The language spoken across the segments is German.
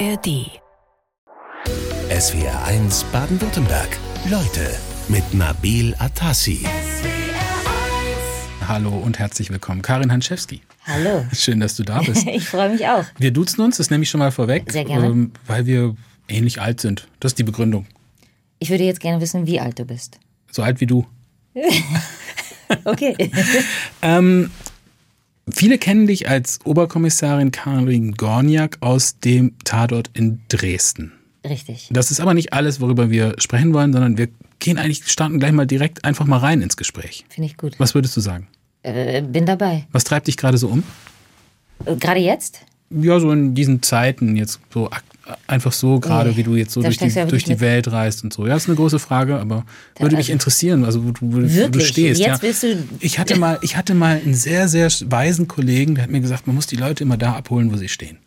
ARD. SWR 1 Baden-Württemberg. Leute mit Nabil Atassi. Hallo und herzlich willkommen, Karin Hanschewski. Hallo. Schön, dass du da bist. Ich freue mich auch. Wir duzen uns, das nehme ich schon mal vorweg, Sehr gerne. ähm, weil wir ähnlich alt sind. Das ist die Begründung. Ich würde jetzt gerne wissen, wie alt du bist. So alt wie du. Okay. Ähm, viele kennen dich als Oberkommissarin Karin Gorniak aus dem Tatort in Dresden. Richtig. Das ist aber nicht alles, worüber wir sprechen wollen, sondern wir gehen eigentlich, starten gleich mal direkt einfach mal rein ins Gespräch. Finde ich gut. Was würdest du sagen? Äh, bin dabei. Was treibt dich gerade so um? Äh, Gerade jetzt? Ja, so in diesen Zeiten jetzt so einfach so gerade, Nee, wie du jetzt so durch die, ja durch die Welt reist und so. Ja, ist eine große Frage, aber würde mich also- interessieren, also wo du, wo du stehst. Jetzt ja. willst du- Ich hatte mal, ich hatte mal einen sehr, sehr weisen Kollegen, der hat mir gesagt, man muss die Leute immer da abholen, wo sie stehen.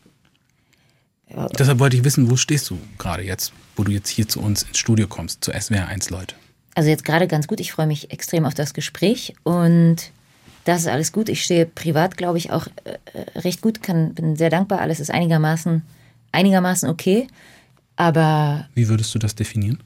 Deshalb wollte ich wissen, wo stehst du gerade jetzt, wo du jetzt hier zu uns ins Studio kommst, zu SWR 1 Leute. Also jetzt gerade ganz gut. Ich freue mich extrem auf das Gespräch und das ist alles gut. Ich stehe privat, glaube ich, auch äh, recht gut. Kann, bin sehr dankbar. Alles ist einigermaßen, einigermaßen okay. Aber Wie würdest du das definieren?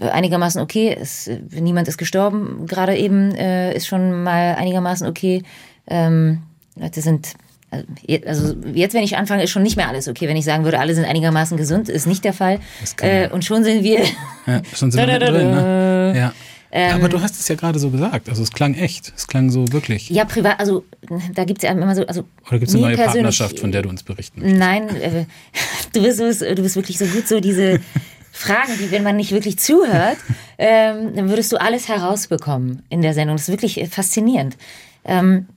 einigermaßen okay. Es, niemand ist gestorben, gerade eben äh, ist schon mal einigermaßen okay. Ähm, Leute sind, also also jetzt, wenn ich anfange, ist schon nicht mehr alles okay. Wenn ich sagen würde, alle sind einigermaßen gesund, ist nicht der Fall. Äh, und schon sind wir, Ja, schon sind wir mittendrin, ne? Ja. Ähm, aber du hast es ja gerade so gesagt. Also es klang echt. Es klang so wirklich. ja, privat, also da gibt es ja immer so, also Oder gibt es eine neue Partnerschaft, von der du uns berichten möchtest? Nein, äh, du, bist, du, bist, wirklich so gut, so diese Fragen, die, wenn man nicht wirklich zuhört, ähm, dann würdest du alles herausbekommen in der Sendung. Das ist wirklich faszinierend. Ähm,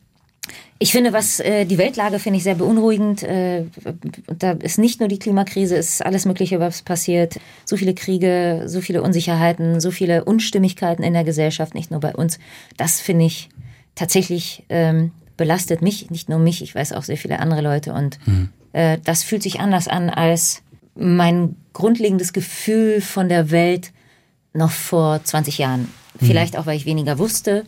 ich finde, was äh, die Weltlage finde ich sehr beunruhigend. Äh, da ist nicht nur die Klimakrise, es ist alles Mögliche, was passiert. So viele Kriege, so viele Unsicherheiten, so viele Unstimmigkeiten in der Gesellschaft, nicht nur bei uns. Das finde ich tatsächlich ähm, belastet mich, nicht nur mich, ich weiß auch sehr viele andere Leute. Und äh, das fühlt sich anders an als mein grundlegendes Gefühl von der Welt noch vor 20 Jahren. Vielleicht auch, weil ich weniger wusste.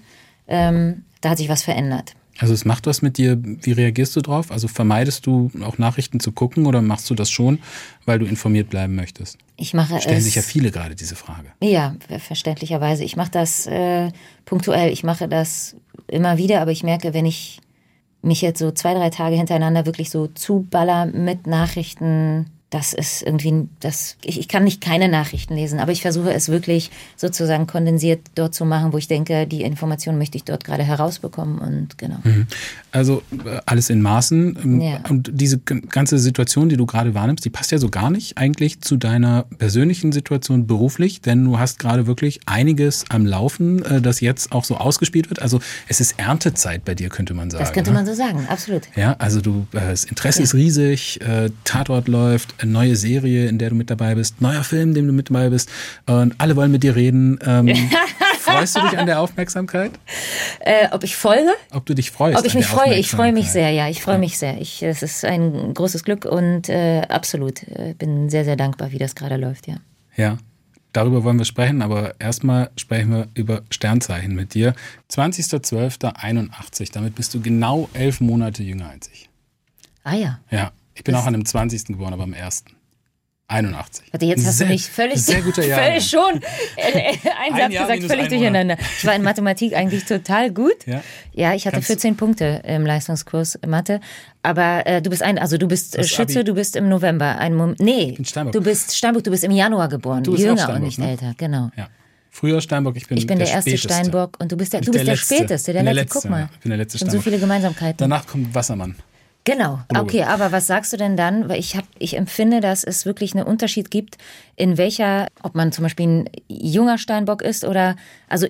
Ähm, da hat sich was verändert. Also es macht was mit dir. Wie reagierst du drauf? Also vermeidest du auch Nachrichten zu gucken oder machst du das schon, weil du informiert bleiben möchtest? Ich mache Stellen es. sich ja viele gerade diese Frage. Ja, verständlicherweise. Ich mache das äh, punktuell. Ich mache das immer wieder, aber ich merke, wenn ich mich jetzt so zwei, drei Tage hintereinander wirklich so zuballer mit Nachrichten, das ist irgendwie, das, ich, ich kann nicht keine Nachrichten lesen, aber ich versuche es wirklich sozusagen kondensiert dort zu machen, wo ich denke, die Information möchte ich dort gerade herausbekommen und genau. Also äh, alles in Maßen. Ähm, Ja. Und diese ganze Situation, die du gerade wahrnimmst, die passt ja so gar nicht eigentlich zu deiner persönlichen Situation beruflich, denn du hast gerade wirklich einiges am Laufen, äh, das jetzt auch so ausgespielt wird. Also es ist Erntezeit bei dir, könnte man sagen. Das könnte ne? man so sagen, absolut. Ja, also du, äh, das Interesse ist riesig, Tatort läuft, neue Serie, in der du mit dabei bist, neuer Film, in dem du mit dabei bist und alle wollen mit dir reden. Ähm, freust du dich an der Aufmerksamkeit? Äh, ob ich folge? Ob du dich freust? Ob ich mich freue, ich freue mich sehr, ja, ich freue mich sehr. Ich, es ist ein großes Glück und äh, absolut, äh, bin sehr, sehr dankbar, wie das gerade läuft, ja. Ja, darüber wollen wir sprechen, aber erstmal sprechen wir über Sternzeichen mit dir. 20.12.81, damit bist du genau elf Monate jünger als ich. Ah ja. Ja, ich bin auch an dem 20. geboren, aber am 1. 81. Warte, jetzt hast sehr, du mich völlig, Sehr guter Jahr. völlig schon, äh, äh, ein Satz Jahr gesagt, völlig ein durcheinander. Ich war in Mathematik eigentlich total gut. Ja? Ja, ich hatte Kannst- 14 Punkte im Leistungskurs Mathe. Aber äh, du bist ein, also du bist äh, Das Schütze, Abi- du bist im November. Ein Mom nee, Steinbock. du bist Steinbock, du bist im Januar geboren. Du bist Jünger Steinbock, und nicht ne? älter, genau. Ja. Früher Steinbock, ich bin, Ich bin der, erste Späteste. Steinbock und du bist der, du bist der, letzte. Späteste, der letzte. Guck mal. Ich bin der letzte sind so Steinbock. viele Gemeinsamkeiten. Danach kommt Wassermann. Genau. Okay, aber was sagst du denn dann? Weil ich hab, ich empfinde, dass es wirklich einen Unterschied gibt, in welcher, ob man zum Beispiel ein junger Steinbock ist oder, also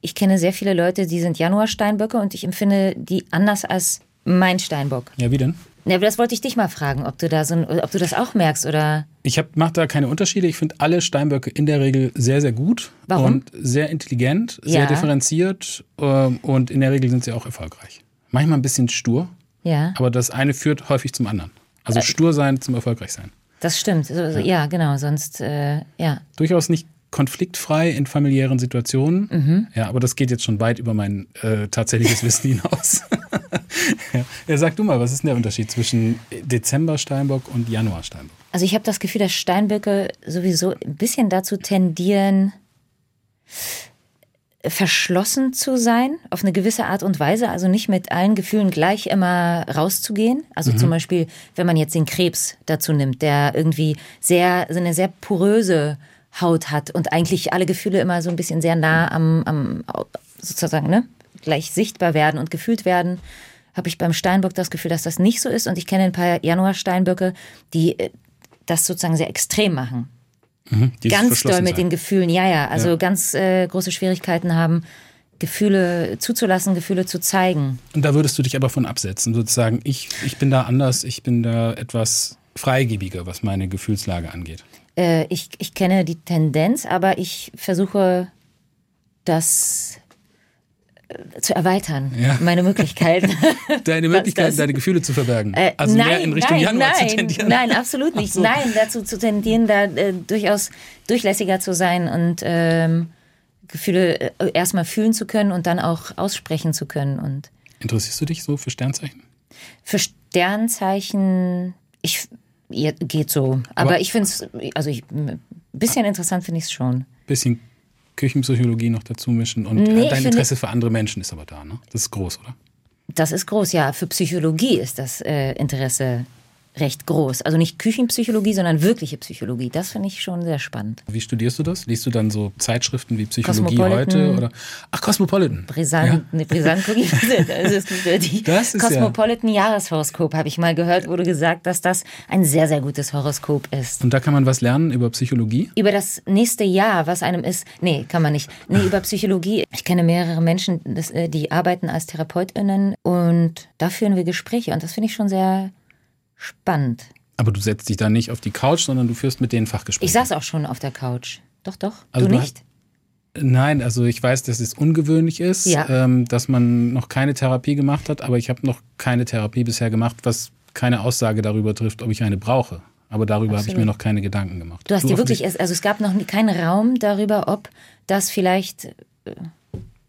ich kenne sehr viele Leute, die sind Januar-Steinböcke und ich empfinde die anders als mein Steinbock. Ja, wie denn? Ja, aber das wollte ich dich mal fragen, ob du da so, ein, ob du das auch merkst oder. Ich mache da keine Unterschiede. Ich finde alle Steinböcke in der Regel sehr, sehr gut. Warum? Und sehr intelligent, sehr Ja. differenziert ähm, und in der Regel sind sie auch erfolgreich. Manchmal ein bisschen stur, Ja, aber das eine führt häufig zum anderen. Also stur sein zum erfolgreich sein. das stimmt. So, so, ja. genau. Sonst, äh, ja. Durchaus nicht konfliktfrei in familiären Situationen. Mhm. Ja, aber das geht jetzt schon weit über mein äh, tatsächliches Wissen hinaus. ja. ja, sag du mal, was ist denn der Unterschied zwischen Dezember Steinbock und Januar Steinbock? Also ich habe das Gefühl, dass Steinböcke sowieso ein bisschen dazu tendieren, verschlossen zu sein, auf eine gewisse Art und Weise, also nicht mit allen Gefühlen gleich immer rauszugehen. Also mhm. zum Beispiel, wenn man jetzt den Krebs dazu nimmt, der irgendwie sehr, so eine sehr poröse Haut hat und eigentlich alle Gefühle immer so ein bisschen sehr nah am, am sozusagen, ne, gleich sichtbar werden und gefühlt werden, habe ich beim Steinbock das Gefühl, dass das nicht so ist. Und ich kenne ein paar Januar-Steinböcke, die äh, das sozusagen sehr extrem machen. Mhm, ganz doll mit sein. den Gefühlen, ja, ja. Also ja. ganz äh, große Schwierigkeiten haben, Gefühle zuzulassen, Gefühle zu zeigen. Und da würdest du dich aber von absetzen, sozusagen, ich, ich bin da anders, ich bin da etwas freigebiger, was meine Gefühlslage angeht. Äh, ich, ich kenne die Tendenz, aber ich versuche das zu erweitern, ja. meine Möglichkeiten. Deine Möglichkeiten, deine Gefühle zu verbergen. Äh, also nein, mehr in Richtung nein, Januar nein, zu tendieren. Nein, absolut nicht. So. Nein, dazu zu tendieren, da äh, durchaus durchlässiger zu sein und ähm, Gefühle äh, erstmal fühlen zu können und dann auch aussprechen zu können. Und Interessierst du dich so für Sternzeichen? Für Sternzeichen, ich geht so. Aber, Aber ich finde es, also ich, ein bisschen interessant finde ich es schon. Bisschen Küchenpsychologie noch dazu mischen und nee, dein Interesse für andere Menschen ist aber da, ne? Das ist groß, oder? Das ist groß, ja. Für Psychologie ist das äh, Interesse recht groß. Also nicht Küchenpsychologie, sondern wirkliche Psychologie. Das finde ich schon sehr spannend. Wie studierst du das? Liest du dann so Zeitschriften wie Psychologie heute? Oder? Ach, Cosmopolitan. Brisant, ja. ne, Brisant gucke ich. Das ist die das ist Cosmopolitan ja. Jahreshoroskop, habe ich mal gehört, wurde gesagt, dass das ein sehr, sehr gutes Horoskop ist. Und da kann man was lernen über Psychologie? Über das nächste Jahr, was einem ist. Nee, kann man nicht. Nee, über Psychologie. Ich kenne mehrere Menschen, äh, die arbeiten als TherapeutInnen und da führen wir Gespräche und das finde ich schon sehr spannend. Aber du setzt dich da nicht auf die Couch, sondern du führst mit denen Fachgespräche. Ich saß auch schon auf der Couch. Doch, doch. Also du, du nicht? Nein, also ich weiß, dass es ungewöhnlich ist, ja. ähm, dass man noch keine Therapie gemacht hat, aber ich habe noch keine Therapie bisher gemacht, was keine Aussage darüber trifft, ob ich eine brauche. Aber darüber habe ich mir noch keine Gedanken gemacht. Du hast du dir wirklich, also es gab noch keinen Raum darüber, ob das vielleicht. Äh,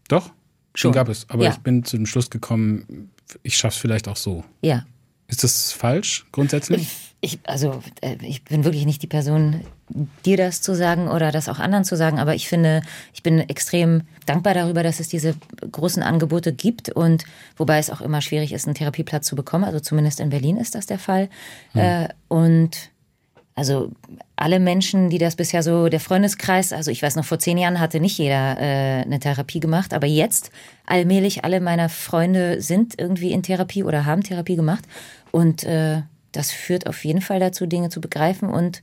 Doch, schon gab es. Aber ja. ich bin zu dem Schluss gekommen, ich schaffe es vielleicht auch so. Ja. Ist das falsch grundsätzlich? Ich, also äh, ich bin wirklich nicht die Person, dir das zu sagen oder das auch anderen zu sagen, aber ich finde, ich bin extrem dankbar darüber, dass es diese großen Angebote gibt und wobei es auch immer schwierig ist, einen Therapieplatz zu bekommen. Also zumindest in Berlin ist das der Fall. Hm. und also alle Menschen, die das bisher so, der Freundeskreis, also ich weiß noch, vor zehn Jahren hatte nicht jeder äh, eine Therapie gemacht, aber jetzt allmählich alle meiner Freunde sind irgendwie in Therapie oder haben Therapie gemacht. Und äh, das führt auf jeden Fall dazu, Dinge zu begreifen und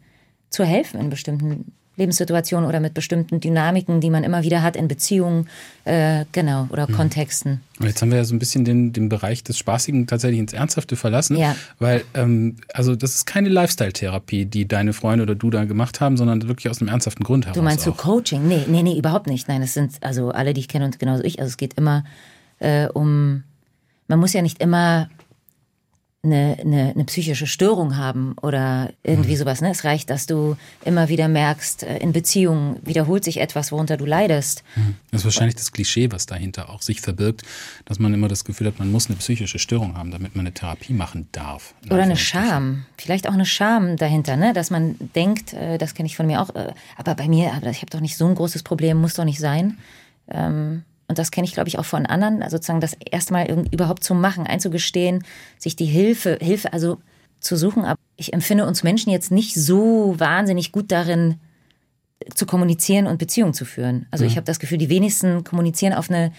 zu helfen in bestimmten Lebenssituationen oder mit bestimmten Dynamiken, die man immer wieder hat in Beziehungen, äh, genau, oder mhm. Kontexten. Jetzt haben wir ja so ein bisschen den, den Bereich des Spaßigen tatsächlich ins Ernsthafte verlassen, ja. weil, ähm, also das ist keine Lifestyle-Therapie, die deine Freunde oder du da gemacht haben, sondern wirklich aus einem ernsthaften Grund heraus. Du meinst so Coaching? Nee, nee, nee, überhaupt nicht. Nein, es sind also alle, die ich kenne und genauso ich. Also es geht immer äh, um, man muss ja nicht immer eine, eine, eine psychische Störung haben oder irgendwie mhm. sowas. Ne? Es reicht, dass du immer wieder merkst, äh, in Beziehungen wiederholt sich etwas, worunter du leidest. Mhm. Das ist wahrscheinlich das Klischee, was dahinter auch sich verbirgt, dass man immer das Gefühl hat, man muss eine psychische Störung haben, damit man eine Therapie machen darf. Oder eine Scham. Vielleicht auch eine Scham dahinter, ne? dass man denkt, äh, das kenne ich von mir auch, äh, aber bei mir, ich habe doch nicht so ein großes Problem, muss doch nicht sein. Ähm, und das kenne ich, glaube ich, auch von anderen, also sozusagen das erstmal überhaupt zu machen, einzugestehen, sich die Hilfe, Hilfe also zu suchen. Aber ich empfinde uns Menschen jetzt nicht so wahnsinnig gut darin, zu kommunizieren und Beziehungen zu führen. Also mhm. ich habe das Gefühl, die wenigsten kommunizieren auf eine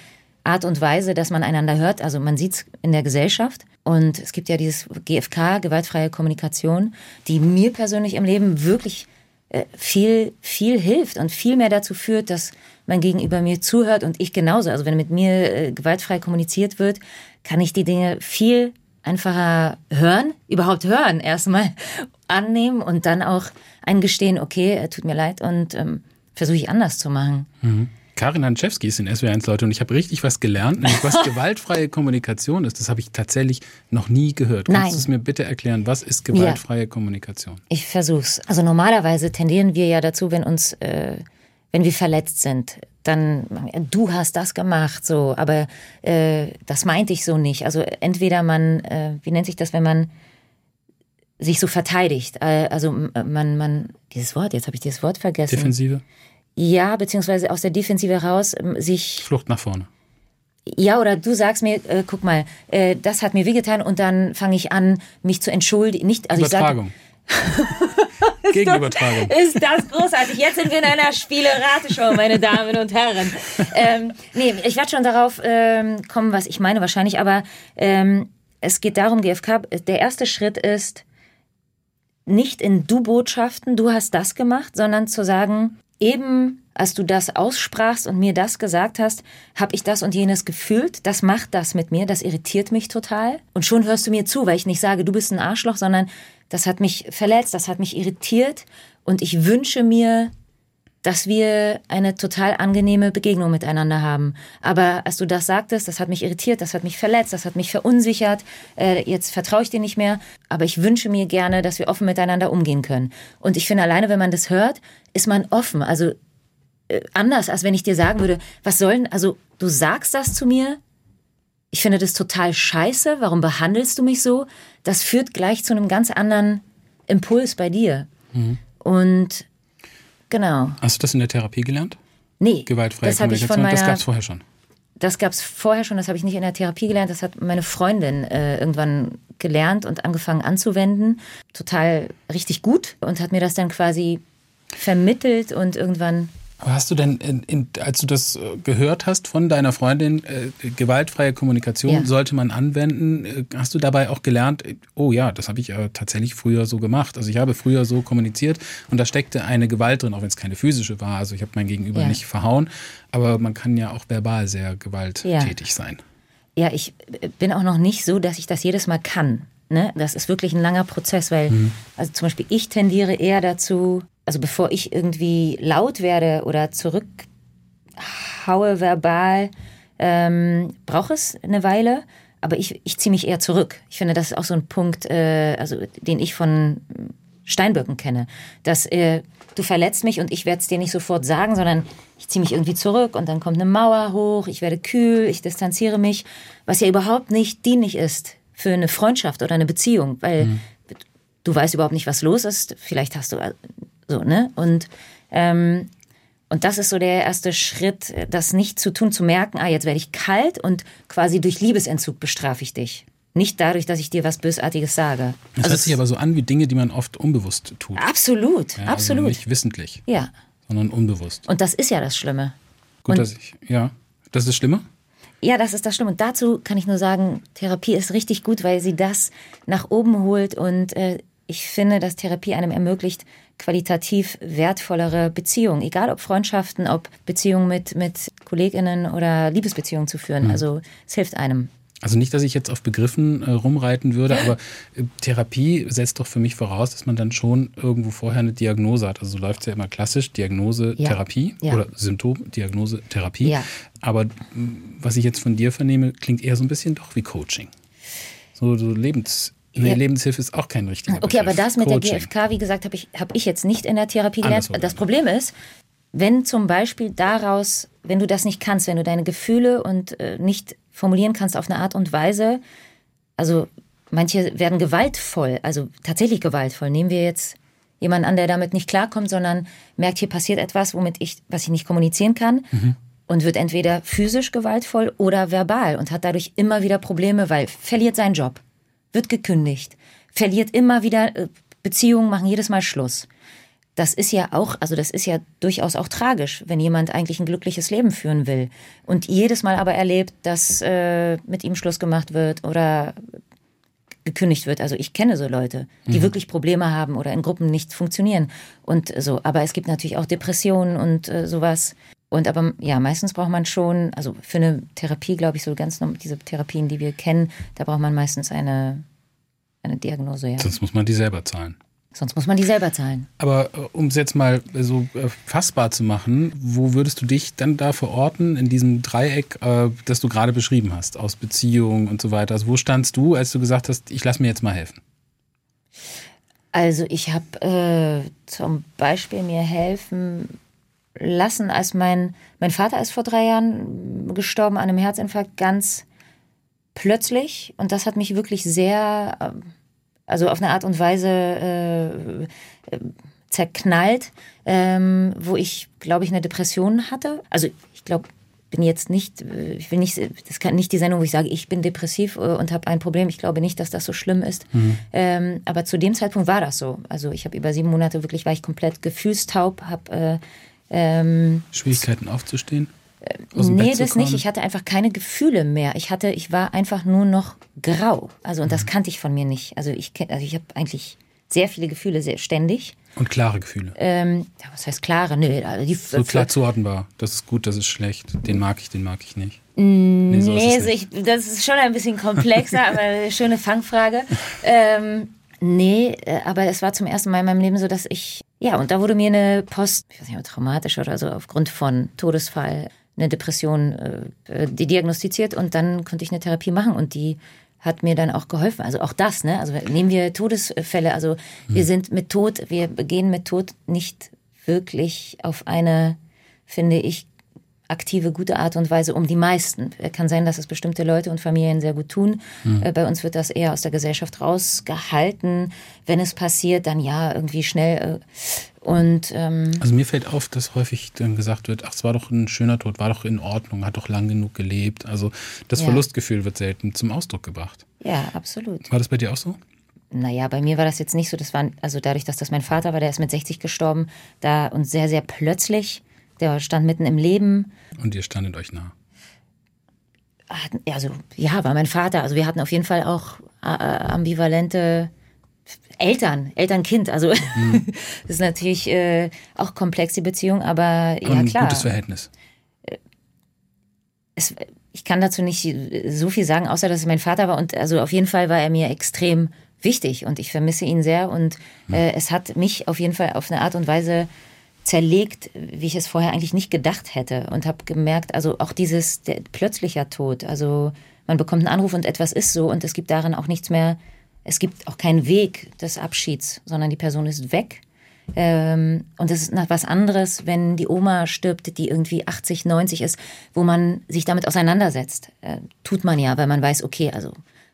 Art und Weise, dass man einander hört. Also man sieht es in der Gesellschaft. Und es gibt ja dieses GFK, gewaltfreie Kommunikation, die mir persönlich im Leben wirklich äh, viel, viel hilft und viel mehr dazu führt, dass mein Gegenüber mir zuhört und ich genauso. Also wenn mit mir äh, gewaltfrei kommuniziert wird, kann ich die Dinge viel einfacher hören, überhaupt hören erstmal, annehmen und dann auch eingestehen, okay, äh, tut mir leid und ähm, versuche ich anders zu machen. Mhm. Karin Hanczewski ist in SW1 Leute und ich habe richtig was gelernt, nämlich was gewaltfreie Kommunikation ist. Das habe ich tatsächlich noch nie gehört. Kannst Nein. du es mir bitte erklären? Was ist gewaltfreie ja. Kommunikation? Ich versuch's. Also normalerweise tendieren wir ja dazu, wenn uns äh, wenn wir verletzt sind, dann du hast das gemacht, so, aber äh, das meinte ich so nicht. Also entweder man, äh, wie nennt sich das, wenn man sich so verteidigt, äh, also man, man, dieses Wort, jetzt habe ich dieses Wort vergessen. Defensive? Ja, beziehungsweise aus der Defensive raus ähm, sich. Flucht nach vorne. Ja, oder du sagst mir, äh, guck mal, äh, das hat mir wehgetan und dann fange ich an, mich zu entschuldigen. Nicht, also Übertragung. Ich sag, Gegenübertragung. Ist das großartig. Jetzt sind wir in einer Spiele-Rateshow, meine Damen und Herren. Ähm, nee, ich werde schon darauf ähm, kommen, was ich meine wahrscheinlich, aber ähm, es geht darum, GFK, der erste Schritt ist, nicht in Du-Botschaften, du hast das gemacht, sondern zu sagen, eben als du das aussprachst und mir das gesagt hast, habe ich das und jenes gefühlt. Das macht das mit mir, das irritiert mich total. Und schon hörst du mir zu, weil ich nicht sage, du bist ein Arschloch, sondern das hat mich verletzt, das hat mich irritiert. Und ich wünsche mir, dass wir eine total angenehme Begegnung miteinander haben. Aber als du das sagtest, das hat mich irritiert, das hat mich verletzt, das hat mich verunsichert. Äh, jetzt vertraue ich dir nicht mehr. Aber ich wünsche mir gerne, dass wir offen miteinander umgehen können. Und ich finde, alleine, wenn man das hört, ist man offen. Also äh, anders, als wenn ich dir sagen würde, was sollen, also du sagst das zu mir, ich finde das total scheiße, warum behandelst du mich so? Das führt gleich zu einem ganz anderen Impuls bei dir. Mhm. Und genau. Hast du das in der Therapie gelernt? Nee. Gewaltfreie das Kommunikation, meiner, das gab es vorher schon. Das gab es vorher schon, das habe ich nicht in der Therapie gelernt, das hat meine Freundin äh, irgendwann gelernt und angefangen anzuwenden. Total richtig gut und hat mir das dann quasi vermittelt und irgendwann aber hast du denn, in, in, als du das äh, gehört hast von deiner Freundin, äh, gewaltfreie Kommunikation ja. sollte man anwenden, äh, hast du dabei auch gelernt, oh ja, das habe ich äh, tatsächlich früher so gemacht. Also ich habe früher so kommuniziert und da steckte eine Gewalt drin, auch wenn es keine physische war. Also ich habe mein Gegenüber ja. nicht verhauen, aber man kann ja auch verbal sehr gewalttätig ja. sein. Ja, ich äh, bin auch noch nicht so, dass ich das jedes Mal kann. Ne? Das ist wirklich ein langer Prozess, weil, mhm. also zum Beispiel ich tendiere eher dazu, also bevor ich irgendwie laut werde oder zurückhaue verbal, ähm, braucht es eine Weile. Aber ich, ich ziehe mich eher zurück. Ich finde, das ist auch so ein Punkt, äh, also den ich von Steinböcken kenne. Dass äh, du verletzt mich und ich werde es dir nicht sofort sagen, sondern ich ziehe mich irgendwie zurück und dann kommt eine Mauer hoch, ich werde kühl, ich distanziere mich, was ja überhaupt nicht dienlich ist für eine Freundschaft oder eine Beziehung, weil mhm. du weißt überhaupt nicht, was los ist. Vielleicht hast du so, ne? Und, ähm, und das ist so der erste Schritt, das nicht zu tun, zu merken, ah, jetzt werde ich kalt und quasi durch Liebesentzug bestrafe ich dich. Nicht dadurch, dass ich dir was Bösartiges sage. Das also hört sich aber so an wie Dinge, die man oft unbewusst tut. Absolut, ja, also absolut. nicht wissentlich. Ja. Sondern unbewusst. Und das ist ja das Schlimme. Gut, und, dass ich, ja. Das ist das Schlimme? Ja, das ist das Schlimme. Und dazu kann ich nur sagen, Therapie ist richtig gut, weil sie das nach oben holt und äh, ich finde, dass Therapie einem ermöglicht, qualitativ wertvollere Beziehungen, egal ob Freundschaften, ob Beziehungen mit, mit KollegInnen oder Liebesbeziehungen zu führen. Mhm. Also es hilft einem. Also nicht, dass ich jetzt auf Begriffen äh, rumreiten würde, aber äh, Therapie setzt doch für mich voraus, dass man dann schon irgendwo vorher eine Diagnose hat. Also so läuft es ja immer klassisch, Diagnose, ja. Therapie ja. oder Symptom, Diagnose, Therapie. Ja. Aber was ich jetzt von dir vernehme, klingt eher so ein bisschen doch wie Coaching. So, so Lebens Nee, ja. Lebenshilfe ist auch kein richtiger Okay, Begriff. aber das mit Coaching. der GfK, wie gesagt, habe ich, hab ich jetzt nicht in der Therapie gelernt. Das Problem ist, wenn zum Beispiel daraus, wenn du das nicht kannst, wenn du deine Gefühle und äh, nicht formulieren kannst auf eine Art und Weise, also manche werden gewaltvoll, also tatsächlich gewaltvoll. Nehmen wir jetzt jemanden an, der damit nicht klarkommt, sondern merkt, hier passiert etwas, womit ich, was ich nicht kommunizieren kann. Mhm. Und wird entweder physisch gewaltvoll oder verbal und hat dadurch immer wieder Probleme, weil verliert seinen Job wird gekündigt, verliert immer wieder äh, Beziehungen, machen jedes Mal Schluss. Das ist ja auch, also das ist ja durchaus auch tragisch, wenn jemand eigentlich ein glückliches Leben führen will und jedes Mal aber erlebt, dass äh, mit ihm Schluss gemacht wird oder gekündigt wird. Also ich kenne so Leute, die mhm. wirklich Probleme haben oder in Gruppen nicht funktionieren und so. Aber es gibt natürlich auch Depressionen und äh, sowas. Und aber ja, meistens braucht man schon, also für eine Therapie, glaube ich, so ganz diese Therapien, die wir kennen, da braucht man meistens eine, eine Diagnose, ja. Sonst muss man die selber zahlen. Sonst muss man die selber zahlen. Aber äh, um es jetzt mal so äh, fassbar zu machen, wo würdest du dich dann da verorten in diesem Dreieck, äh, das du gerade beschrieben hast, aus Beziehung und so weiter? Also wo standst du, als du gesagt hast, ich lass mir jetzt mal helfen? Also ich habe äh, zum Beispiel mir helfen lassen, als mein, mein Vater ist vor drei Jahren gestorben an einem Herzinfarkt ganz plötzlich. Und das hat mich wirklich sehr, äh, also auf eine Art und Weise äh, äh, zerknallt, ähm, wo ich, glaube ich, eine Depression hatte. Also ich glaube, bin jetzt nicht, äh, ich will nicht, das kann nicht die Sendung, wo ich sage, ich bin depressiv und habe ein Problem. Ich glaube nicht, dass das so schlimm ist. Mhm. Ähm, aber zu dem Zeitpunkt war das so. Also ich habe über sieben Monate wirklich, war ich komplett gefühlstaub, habe äh, ähm, Schwierigkeiten aufzustehen? nee, das nicht. Ich hatte einfach keine Gefühle mehr. Ich hatte, ich war einfach nur noch grau. Also und mhm. das kannte ich von mir nicht. Also ich, also ich habe eigentlich sehr viele Gefühle, sehr ständig. Und klare Gefühle. Ähm, ja, was heißt klare? Nö, also die, so klar zuordnenbar. Das ist gut, das ist schlecht. Den mag ich, den mag ich nicht. Mm, nee, so nee ist ich, das ist schon ein bisschen komplexer, aber eine schöne Fangfrage. Ähm, nee, äh, aber es war zum ersten Mal in meinem Leben so, dass ich, ja, und da wurde mir eine Post, ich weiß nicht, traumatisch oder so, aufgrund von Todesfall, eine Depression äh, äh diagnostiziert und dann konnte ich eine Therapie machen und die hat mir dann auch geholfen. Also auch das, ne? Also nehmen wir Todesfälle. Also wir hm. sind mit Tod, wir gehen mit Tod nicht wirklich auf eine, finde ich, aktive, gute Art und Weise um die meisten. Kann sein, dass es bestimmte Leute und Familien sehr gut tun. Mhm. Bei uns wird das eher aus der Gesellschaft rausgehalten. Wenn es passiert, dann ja, irgendwie schnell. Äh, und, ähm, also mir fällt auf, dass häufig dann gesagt wird, ach, es war doch ein schöner Tod, war doch in Ordnung, hat doch lang genug gelebt. Also das ja. Verlustgefühl wird selten zum Ausdruck gebracht. Ja, absolut. War das bei dir auch so? Naja, bei mir war das jetzt nicht so. Das war, also dadurch, dass das mein Vater war, der ist mit 60 gestorben, da und sehr, sehr plötzlich der stand mitten im Leben. Und ihr standet euch nah? Also, ja, war mein Vater. Also, wir hatten auf jeden Fall auch äh, ambivalente Eltern, Eltern-Kind. Also, mhm. das ist natürlich äh, auch komplex, die Beziehung, aber, aber ja, klar. Ein gutes Verhältnis. Äh, es, ich kann dazu nicht so viel sagen, außer dass es mein Vater war. Und also auf jeden Fall war er mir extrem wichtig und ich vermisse ihn sehr. Und mhm. äh, es hat mich auf jeden Fall auf eine Art und Weise zerlegt, wie ich es vorher eigentlich nicht gedacht hätte und habe gemerkt, also auch dieses der, plötzlicher Tod, also man bekommt einen Anruf und etwas ist so und es gibt darin auch nichts mehr, es gibt auch keinen Weg des Abschieds, sondern die Person ist weg. Ähm, und es ist was anderes, wenn die Oma stirbt, die irgendwie 80, 90 ist, wo man sich damit auseinandersetzt. Äh, tut man ja, weil man weiß, okay, also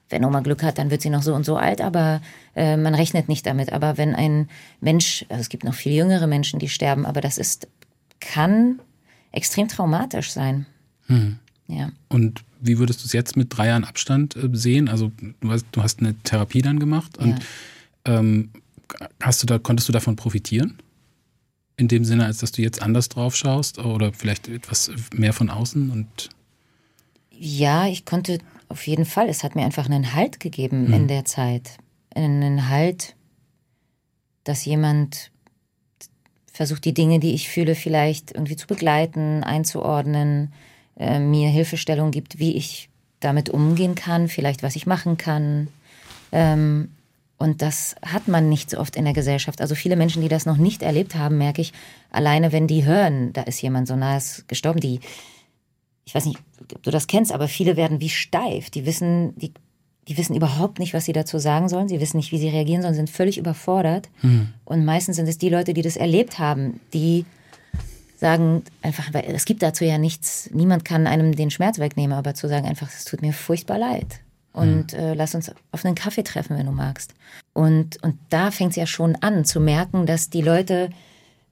wenn Oma Glück hat, dann wird sie noch so und so alt, aber äh, man rechnet nicht damit. Aber wenn ein Mensch, also es gibt noch viel jüngere Menschen, die sterben, aber das ist, kann extrem traumatisch sein. Hm. Ja. Und wie würdest du es jetzt mit drei Jahren Abstand äh, sehen? Also du hast, du hast eine Therapie dann gemacht und ja. ähm, hast du da, konntest du davon profitieren? In dem Sinne, als dass du jetzt anders drauf schaust oder vielleicht etwas mehr von außen und ja, ich konnte auf jeden Fall. Es hat mir einfach einen Halt gegeben mhm. in der Zeit. Einen Halt, dass jemand versucht, die Dinge, die ich fühle, vielleicht irgendwie zu begleiten, einzuordnen, äh, mir Hilfestellung gibt, wie ich damit umgehen kann, vielleicht was ich machen kann. Ähm, und das hat man nicht so oft in der Gesellschaft. Also viele Menschen, die das noch nicht erlebt haben, merke ich, alleine wenn die hören, da ist jemand so nahe gestorben, die, ich weiß nicht, ob du das kennst, aber viele werden wie steif. Die wissen, die, die wissen überhaupt nicht, was sie dazu sagen sollen. Sie wissen nicht, wie sie reagieren sollen, sind völlig überfordert. Mhm. Und meistens sind es die Leute, die das erlebt haben, die sagen einfach, weil es gibt dazu ja nichts, niemand kann einem den Schmerz wegnehmen, aber zu sagen einfach, es tut mir furchtbar leid. Und mhm. äh, lass uns auf einen Kaffee treffen, wenn du magst. Und, und da fängt es ja schon an, zu merken, dass die Leute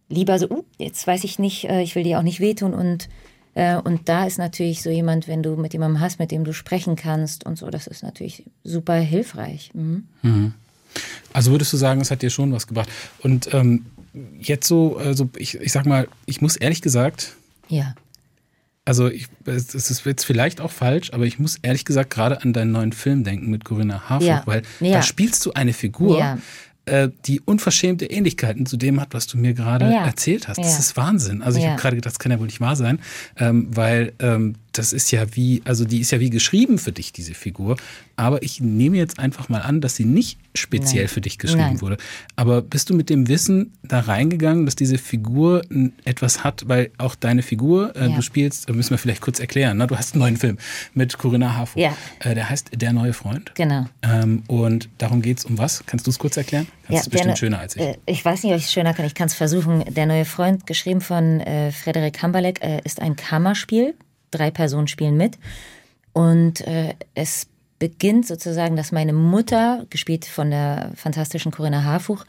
lieber so, uh, jetzt weiß ich nicht, äh, ich will dir auch nicht wehtun und und da ist natürlich so jemand, wenn du mit jemandem hast, mit dem du sprechen kannst und so, das ist natürlich super hilfreich. Mhm. Mhm. Also würdest du sagen, es hat dir schon was gebracht. Und ähm, jetzt so, also ich, ich sag mal, ich muss ehrlich gesagt. Ja. Also ich, es ist jetzt vielleicht auch falsch, aber ich muss ehrlich gesagt gerade an deinen neuen Film denken mit Corinna Harford, ja. weil ja. da spielst du eine Figur, ja. Äh, die unverschämte Ähnlichkeiten zu dem hat, was du mir gerade ja. erzählt hast. Das ist Wahnsinn. Also ich habe gerade gedacht, das kann ja wohl nicht wahr sein, ähm, weil ähm, das ist ja wie, also die ist ja wie geschrieben für dich, diese Figur. Aber ich nehme jetzt einfach mal an, dass sie nicht speziell Nein. für dich geschrieben Nein. wurde. Aber bist du mit dem Wissen da reingegangen, dass diese Figur etwas hat, weil auch deine Figur, äh, Ja. du spielst, äh, müssen wir vielleicht kurz erklären, ne? du hast einen neuen Film mit Corinna Harfouch. Ja. Äh, der heißt Der neue Freund. Genau. Ähm, und darum geht es um was? Kannst du es kurz erklären? Das ist der bestimmt ne- schöner als ich. Äh, ich weiß nicht, ob ich es schöner kann. Ich kann es versuchen. Der neue Freund, geschrieben von äh, Frederik Hamberleck, äh, ist ein Kammerspiel. Drei Personen spielen mit. Und äh, es beginnt sozusagen, dass meine Mutter, gespielt von der fantastischen Corinna Harfuch,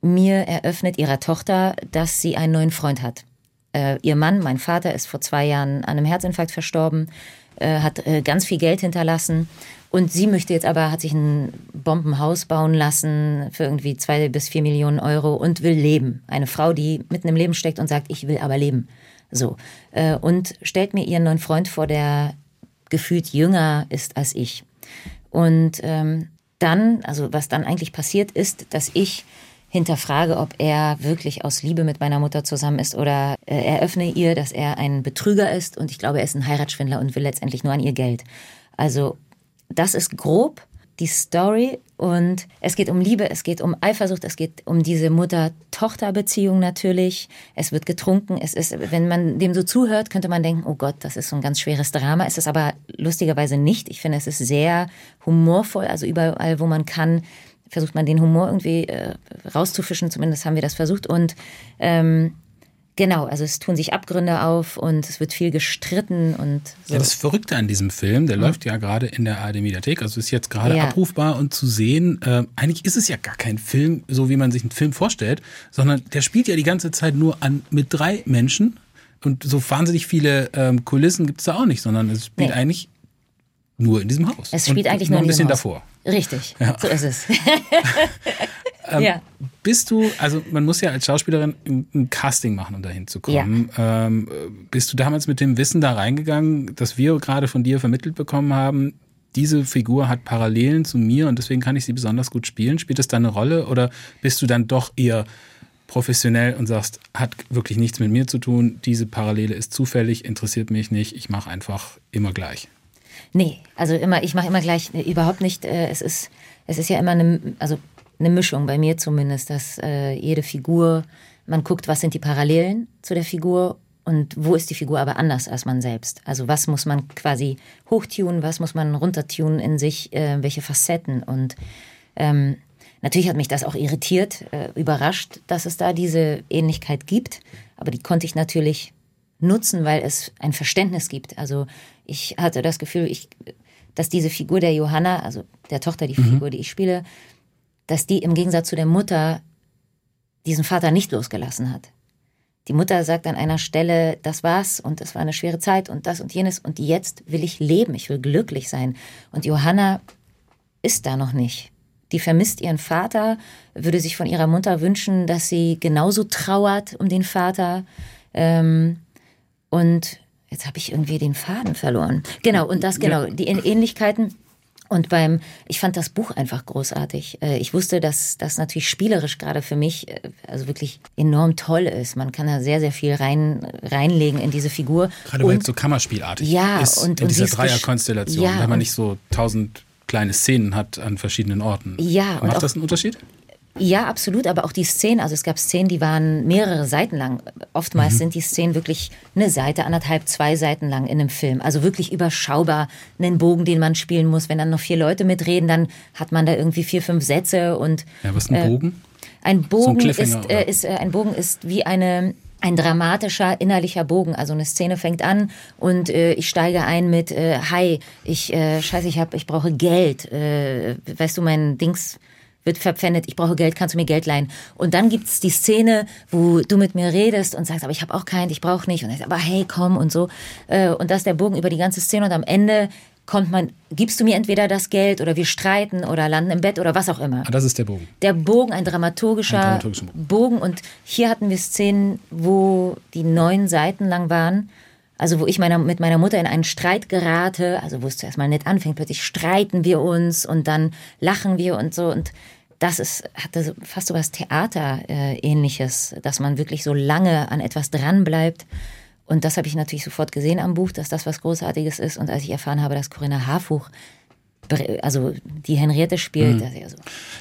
mir eröffnet ihrer Tochter, dass sie einen neuen Freund hat. Äh, ihr Mann, mein Vater, ist vor zwei Jahren an einem Herzinfarkt verstorben, äh, hat äh, ganz viel Geld hinterlassen. Und sie möchte jetzt aber, hat sich ein Bombenhaus bauen lassen für irgendwie zwei bis vier Millionen Euro und will leben. Eine Frau, die mitten im Leben steckt und sagt, ich will aber leben. So. Äh, und stellt mir ihren neuen Freund vor, der gefühlt jünger ist als ich. Und ähm, dann, also was dann eigentlich passiert ist, dass ich hinterfrage, ob er wirklich aus Liebe mit meiner Mutter zusammen ist oder äh, eröffne ihr, dass er ein Betrüger ist und ich glaube, er ist ein Heiratsschwindler und will letztendlich nur an ihr Geld. Also das ist grob die Story und es geht um Liebe, es geht um Eifersucht, es geht um diese Mutter-Tochter-Beziehung natürlich. Es wird getrunken, es ist, wenn man dem so zuhört, könnte man denken, oh Gott, das ist so ein ganz schweres Drama. Es ist aber lustigerweise nicht. Ich finde, es ist sehr humorvoll, also überall, wo man kann, versucht man den Humor irgendwie äh, rauszufischen, zumindest haben wir das versucht und ähm, Genau, also es tun sich Abgründe auf und es wird viel gestritten und so. Ja, das Verrückte an diesem Film, der läuft ja gerade in der ARD Mediathek, also ist jetzt gerade Ja. abrufbar und zu sehen. Äh, eigentlich ist es ja gar kein Film, so wie man sich einen Film vorstellt, sondern der spielt ja die ganze Zeit nur an mit drei Menschen und so wahnsinnig viele ähm, Kulissen gibt es da auch nicht, sondern es spielt Nee. eigentlich nur in diesem Haus. Es spielt und eigentlich nur ein in bisschen diesem Haus. davor. Richtig, Ja. so ist es. Ähm, ja. Bist du, also man muss ja als Schauspielerin ein, Casting machen, um da hinzukommen. Ähm, bist du damals mit dem Wissen da reingegangen, dass wir gerade von dir vermittelt bekommen haben, diese Figur hat Parallelen zu mir und deswegen kann ich sie besonders gut spielen? Spielt das da eine Rolle oder bist du dann doch eher professionell und sagst, hat wirklich nichts mit mir zu tun, diese Parallele ist zufällig, interessiert mich nicht, ich mache einfach immer gleich. Nee, also immer, ich mache immer gleich, überhaupt nicht. Äh, es ist, es ist ja immer eine, also eine Mischung, bei mir zumindest, dass äh, jede Figur, man guckt, was sind die Parallelen zu der Figur und wo ist die Figur aber anders als man selbst. Also was muss man quasi hochtunen, was muss man runtertunen in sich, äh, welche Facetten und ähm, Natürlich hat mich das auch irritiert, äh, überrascht, dass es da diese Ähnlichkeit gibt. Aber die konnte ich natürlich nutzen, weil es ein Verständnis gibt. Also ich hatte das Gefühl, ich, dass diese Figur der Johanna, also der Tochter, die Figur, die ich spiele, dass die im Gegensatz zu der Mutter diesen Vater nicht losgelassen hat. Die Mutter sagt an einer Stelle, das war's und es war eine schwere Zeit und das und jenes und jetzt will ich leben, ich will glücklich sein. Und Johanna ist da noch nicht. Die vermisst ihren Vater, würde sich von ihrer Mutter wünschen, dass sie genauso trauert um den Vater. Ähm, und jetzt habe ich irgendwie den Faden verloren. Genau, und das, genau, die Ähn- Ähnlichkeiten. Und beim, ich fand das Buch einfach großartig. Äh, Ich wusste, dass das natürlich spielerisch gerade für mich äh, also wirklich enorm toll ist. Man kann da sehr, sehr viel rein, reinlegen in diese Figur. Gerade weil es so kammerspielartig Ja, ist und- in und dieser Dreierkonstellation, Ja, wenn man nicht so tausend kleine Szenen hat an verschiedenen Orten. Ja, Macht das einen Unterschied? Ja, absolut, aber auch die Szenen, also es gab Szenen, die waren mehrere Seiten lang. Oftmals sind die Szenen wirklich eine Seite, anderthalb, zwei Seiten lang in einem Film. Also wirklich überschaubar, einen Bogen, den man spielen muss. Wenn dann noch vier Leute mitreden, dann hat man da irgendwie vier, fünf Sätze und Ja, was ist ein Bogen? ein Bogen Cliffhanger, ist, oder? äh, ist äh, ein Bogen ist wie eine ein dramatischer innerlicher Bogen. Also eine Szene fängt an und äh, ich steige ein mit äh, Hi, ich äh, scheiße, ich hab, ich brauche Geld. Äh, weißt du, mein Dings wird verpfändet, ich brauche Geld, kannst du mir Geld leihen? Und dann gibt's die Szene, wo du mit mir redest und sagst, aber ich habe auch keinen, ich brauche nicht. Und ich sag, aber hey, komm und so. Äh, und das ist der Bogen über die ganze Szene und am Ende kommt man, gibst du mir entweder das Geld oder wir streiten oder landen im Bett oder was auch immer Ah, das ist der Bogen. der Bogen, ein dramaturgischer, Ein dramaturgischer Bogen. Bogen. Und hier hatten wir Szenen, wo die neun Seiten lang waren. Also wo ich meiner, mit meiner Mutter in einen Streit gerate, also wo es zuerst mal nett anfängt, plötzlich streiten wir uns und dann lachen wir und so. Und das ist, hatte fast so was Theater-ähnliches, dass man wirklich so lange an etwas dranbleibt. Und das habe ich natürlich sofort gesehen am Buch, dass das was Großartiges ist. Und als ich erfahren habe, dass Corinna Harfuch also die Henriette spielt. Mhm. Also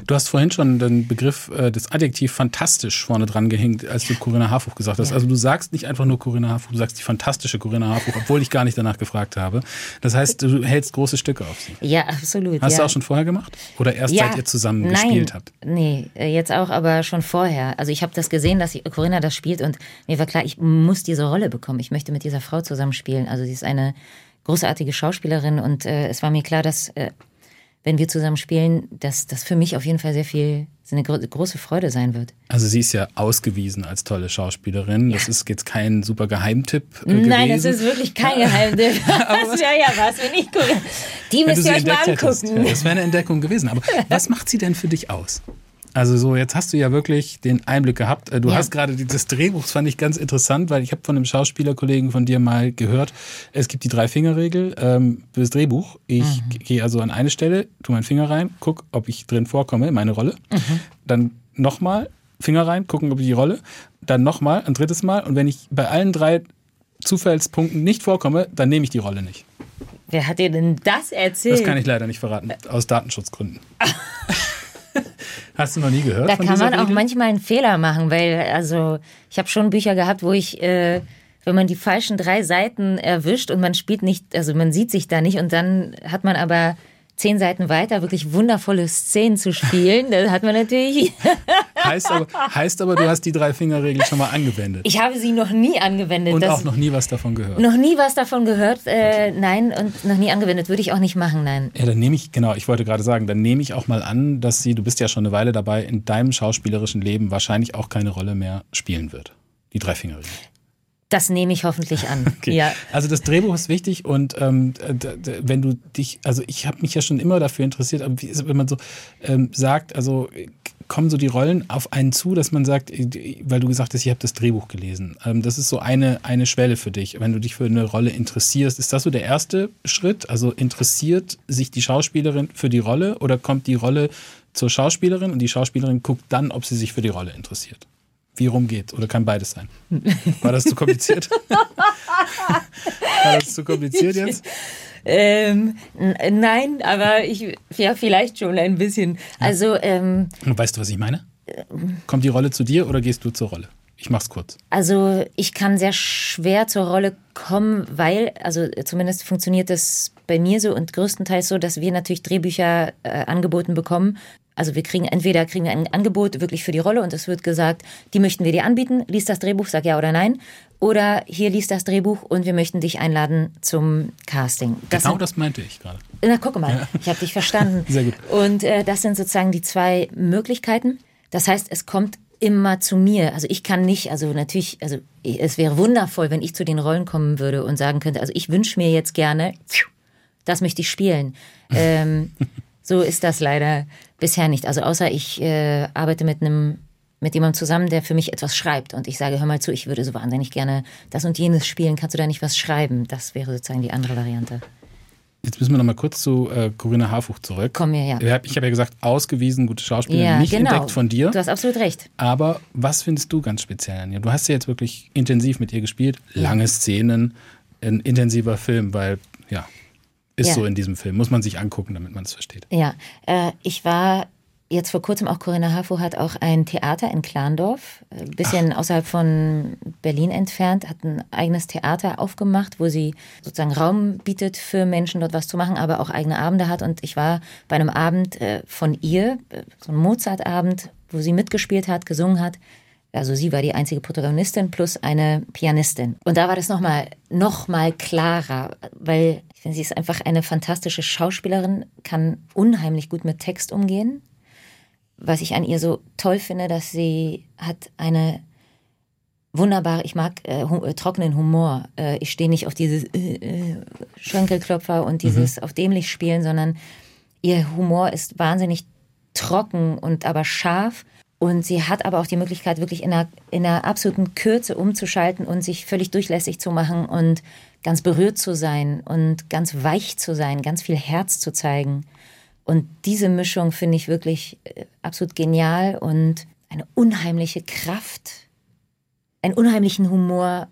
du hast vorhin schon den Begriff äh, des Adjektiv fantastisch vorne dran gehängt, als du Corinna Harfuch gesagt hast. Ja. Also du sagst nicht einfach nur Corinna Harfuch, du sagst die fantastische Corinna Harfuch, obwohl ich gar nicht danach gefragt habe. Das heißt, du hältst große Stücke auf sie. Ja, absolut. Hast ja. du auch schon vorher gemacht? Oder erst ja, seit ihr zusammen nein, gespielt habt? Nee, äh, jetzt auch, aber schon vorher. Also ich habe das gesehen, dass Corinna das spielt und mir war klar, ich muss diese Rolle bekommen. Ich möchte mit dieser Frau zusammen spielen. Also sie ist eine großartige Schauspielerin und äh, es war mir klar, dass äh, wenn wir zusammen spielen, dass das für mich auf jeden Fall sehr viel eine große Freude sein wird. Also sie ist ja ausgewiesen als tolle Schauspielerin. Ja. Das ist jetzt kein super Geheimtipp. Äh, Nein, das ist wirklich kein Geheimtipp. das wäre ja was, wenn ich gucke. Die müsst ihr euch mal angucken. Ja, das wäre eine Entdeckung gewesen. Aber was macht sie denn für dich aus? Also so, jetzt hast du ja wirklich den Einblick gehabt. Äh, du ja. hast gerade dieses Drehbuch, das fand ich ganz interessant, weil ich habe von einem Schauspielerkollegen von dir mal gehört, es gibt die Drei-Finger-Regel ähm, für das Drehbuch. Ich mhm. gehe also an eine Stelle, tu meinen Finger rein, guck, ob ich drin vorkomme, meine Rolle. Mhm. Dann nochmal Finger rein, gucken, ob ich die Rolle. Dann nochmal, ein drittes Mal. Und wenn ich bei allen drei Zufallspunkten nicht vorkomme, dann nehme ich die Rolle nicht. Wer hat dir denn das erzählt? Das kann ich leider nicht verraten, aus Datenschutzgründen. Hast du noch nie gehört? Da kann man Regel? auch manchmal einen Fehler machen, weil, also, ich habe schon Bücher gehabt, wo ich, äh, wenn man die falschen drei Seiten erwischt und man spielt nicht, also man sieht sich da nicht und dann hat man aber zehn Seiten weiter wirklich wundervolle Szenen zu spielen, das hat man natürlich. heißt, aber, heißt aber, du hast die Drei-Finger-Regel schon mal angewendet. Ich habe sie noch nie angewendet. Und auch noch nie was davon gehört. Noch nie was davon gehört, äh, nein, und noch nie angewendet. Würde ich auch nicht machen, nein. Ja, dann nehme ich, genau, ich wollte gerade sagen, dann nehme ich auch mal an, dass sie, du bist ja schon eine Weile dabei, in deinem schauspielerischen Leben wahrscheinlich auch keine Rolle mehr spielen wird. Die Drei-Finger-Regel. Das nehme ich hoffentlich an. Okay. Ja. Also das Drehbuch ist wichtig und ähm, wenn du dich, also ich habe mich ja schon immer dafür interessiert, aber wie ist, wenn man so ähm, sagt, also kommen so die Rollen auf einen zu, dass man sagt, äh, weil du gesagt hast, ich habe das Drehbuch gelesen. Ähm, das ist so eine, eine Schwelle für dich, wenn du dich für eine Rolle interessierst. Ist das so der erste Schritt? Also interessiert sich die Schauspielerin für die Rolle oder kommt die Rolle zur Schauspielerin und die Schauspielerin guckt dann, ob sie sich für die Rolle interessiert? Wie rum geht? Oder kann beides sein? War das zu kompliziert? War das zu kompliziert jetzt? Ähm, nein, aber ich, ja, vielleicht schon ein bisschen. Also, ähm, Weißt du, was ich meine? Kommt die Rolle zu dir oder gehst du zur Rolle? Ich mach's kurz. Also, ich kann sehr schwer zur Rolle kommen, weil, also zumindest funktioniert das bei mir so und größtenteils so, dass wir natürlich Drehbücher äh, angeboten bekommen also wir kriegen entweder kriegen wir ein Angebot wirklich für die Rolle und es wird gesagt, die möchten wir dir anbieten, lies das Drehbuch, sag ja oder nein. Oder hier liest das Drehbuch und wir möchten dich einladen zum Casting. Das genau sind, das meinte ich gerade. Na, guck mal, ja. ich habe dich verstanden. Sehr gut. Und äh, das sind sozusagen die zwei Möglichkeiten. Das heißt, es kommt immer zu mir. Also ich kann nicht, also natürlich, also es wäre wundervoll, wenn ich zu den Rollen kommen würde und sagen könnte, also ich wünsche mir jetzt gerne, das möchte ich spielen. ähm, so ist das leider bisher nicht. Also außer ich äh, arbeite mit einem mit jemandem zusammen, der für mich etwas schreibt und ich sage, hör mal zu, ich würde so wahnsinnig gerne das und jenes spielen, kannst du da nicht was schreiben? Das wäre sozusagen die andere Variante. Jetzt müssen wir noch mal kurz zu äh, Corinna Harfuch zurück. Komm mir, ja. Ich habe ja gesagt, ausgewiesen, gute Schauspielerin, ja, nicht genau. entdeckt von dir. Du hast absolut recht. Aber was findest du ganz speziell an ihr? Du hast ja jetzt wirklich intensiv mit ihr gespielt, lange Szenen, ein intensiver Film, weil, ja, ist ja. so in diesem Film. Muss man sich angucken, damit man es versteht. Ja, äh, ich war jetzt vor kurzem auch Corinna Harfo hat auch ein Theater in Klandorf, ein äh, bisschen Ach. außerhalb von Berlin entfernt, hat ein eigenes Theater aufgemacht, wo sie sozusagen Raum bietet für Menschen dort was zu machen, aber auch eigene Abende hat. Und ich war bei einem Abend äh, von ihr, äh, so ein Mozart-Abend, wo sie mitgespielt hat, gesungen hat. Also sie war die einzige Protagonistin plus eine Pianistin. Und da war das nochmal noch mal klarer, weil ich finde, sie ist einfach eine fantastische Schauspielerin, kann unheimlich gut mit Text umgehen. Was ich an ihr so toll finde, dass sie hat eine wunderbare, ich mag äh, hu äh, trockenen Humor. Äh, ich stehe nicht auf dieses äh, äh, Schenkelklopfer und dieses mhm. auf dämlich spielen, sondern ihr Humor ist wahnsinnig trocken und aber scharf und sie hat aber auch die Möglichkeit, wirklich in einer, in einer absoluten Kürze umzuschalten und sich völlig durchlässig zu machen und ganz berührt zu sein und ganz weich zu sein, ganz viel Herz zu zeigen. Und diese Mischung finde ich wirklich äh, absolut genial und eine unheimliche Kraft, einen unheimlichen Humor.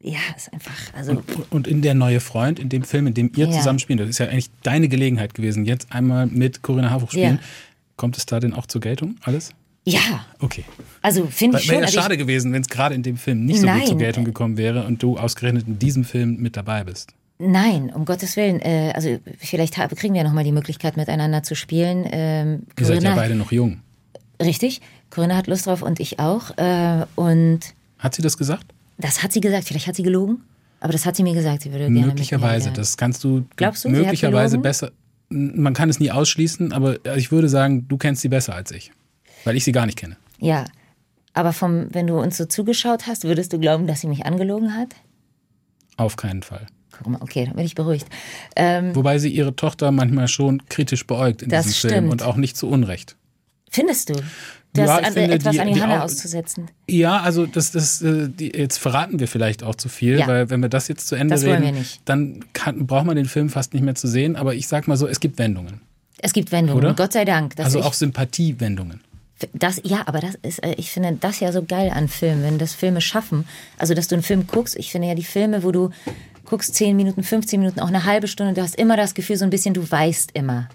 ja, ist einfach, also. Und, und in der neue Freund, in dem Film, in dem ihr Ja. zusammen spielt, das ist ja eigentlich deine Gelegenheit gewesen, jetzt einmal mit Corinna Harfuch spielen. Ja. Kommt es da denn auch zur Geltung, alles? Ja, Okay. also finde ich Wäre ja Also schade gewesen, wenn es gerade in dem Film nicht so gut Nein. zur Geltung gekommen wäre und du ausgerechnet in diesem Film mit dabei bist. nein, um Gottes Willen. Äh, also vielleicht ha- kriegen wir nochmal die Möglichkeit, miteinander zu spielen. Ähm, Ihr seid ja Corinna- beide noch jung. Richtig, Corinna hat Lust drauf und ich auch. Äh, und Hat sie das gesagt? das hat sie gesagt. Vielleicht hat sie gelogen, aber das hat sie mir gesagt. Sie würde gerne Möglicherweise. ja. Das kannst du Glaubst du, möglicherweise besser. Man kann es nie ausschließen, aber ich würde sagen, du kennst sie besser als ich. Weil ich sie gar nicht kenne. Ja, aber vom, wenn du uns so zugeschaut hast, würdest du glauben, dass sie mich angelogen hat? Auf keinen Fall. Guck mal, okay, dann bin ich beruhigt. Ähm, Wobei sie ihre Tochter manchmal schon kritisch beäugt in Das diesem Film stimmt. und auch nicht zu Unrecht. findest du? Du Ja, ich an, finde, etwas die- an die Johanna Au- auszusetzen. Ja, also das, das, äh, die, jetzt verraten wir vielleicht auch zu viel, Ja. weil wenn wir das jetzt zu Ende Das reden, dann kann, braucht man den Film fast nicht mehr zu sehen. Aber ich sag mal so, es gibt Wendungen. Es gibt Wendungen, Oder? Gott sei Dank. Also auch Sympathiewendungen. Das, ja, aber das ist, äh, ich finde das ja so geil an Filmen, wenn das Filme schaffen. Also, dass du einen Film guckst. Ich finde ja die Filme, wo du guckst 10 Minuten, 15 Minuten, auch eine halbe Stunde, du hast immer das Gefühl, so ein bisschen, du weißt immer.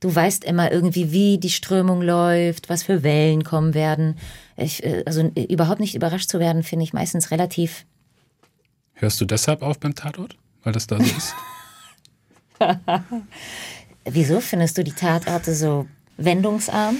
Du weißt immer irgendwie, wie die Strömung läuft, was für Wellen kommen werden. Ich, äh, also überhaupt nicht überrascht zu werden, finde ich meistens relativ. Hörst du deshalb auf beim Tatort? Weil das da so ist? Wieso findest du die Tatorte so wendungsarm?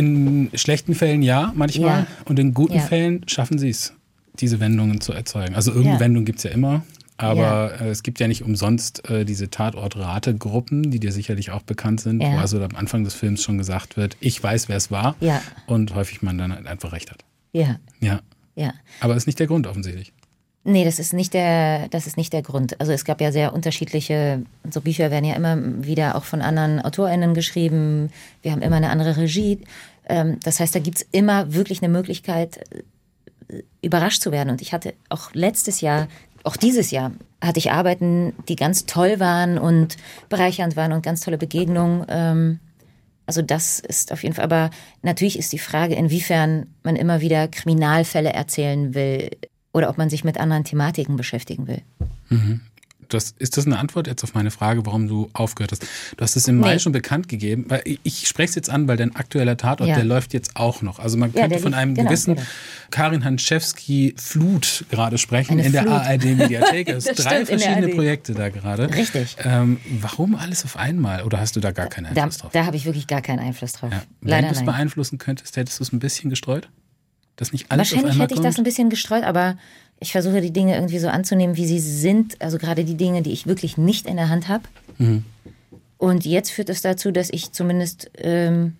In schlechten Fällen ja, manchmal. Ja. Und in guten Ja. Fällen schaffen sie es, diese Wendungen zu erzeugen. Also irgendeine Ja. Wendung gibt es ja immer. Aber Ja. äh, es gibt ja nicht umsonst äh, diese Tatort-Rate-Gruppen, die dir sicherlich auch bekannt sind, Ja. wo also am Anfang des Films schon gesagt wird, ich weiß, wer es war. Ja. Und häufig man dann halt einfach recht hat. Ja, Ja. ja. Aber ist nicht der Grund offensichtlich. Nee, das ist nicht der, das ist nicht der Grund. Also es gab ja sehr unterschiedliche, so Bücher werden ja immer wieder auch von anderen AutorInnen geschrieben. Wir haben immer eine andere Regie. Ähm, Das heißt, da gibt's immer wirklich eine Möglichkeit, äh, überrascht zu werden. Und ich hatte auch letztes Jahr, auch dieses Jahr, hatte ich Arbeiten, die ganz toll waren und bereichernd waren und ganz tolle Begegnungen. Ähm, Also das ist auf jeden Fall, aber natürlich ist die Frage, inwiefern man immer wieder Kriminalfälle erzählen will oder ob man sich mit anderen Thematiken beschäftigen will. Das, ist das eine Antwort jetzt auf meine Frage, warum du aufgehört hast? Du hast es im Mai Nee. schon bekannt gegeben, weil ich, spreche es jetzt an, weil dein aktueller Tatort, Ja. der läuft jetzt auch noch. Also man Ja, könnte der von einem genau, gewissen genau. Karin Hanschewski Flut gerade sprechen Eine in der Flut. ARD-Mediathek. Es Das drei der verschiedene. Projekte da gerade. Richtig. Ähm, warum alles auf einmal? Oder hast du da gar keinen Da, Einfluss drauf? da habe ich wirklich gar keinen Einfluss drauf. ja. Wenn du es beeinflussen könntest, hättest du es ein bisschen gestreut? Dass nicht alles Wahrscheinlich hätte ich das ein bisschen gestreut, aber ich versuche die Dinge irgendwie so anzunehmen, wie sie sind. Also gerade die Dinge, die ich wirklich nicht in der Hand habe. Mhm. Und jetzt führt es dazu, dass ich zumindest ähm,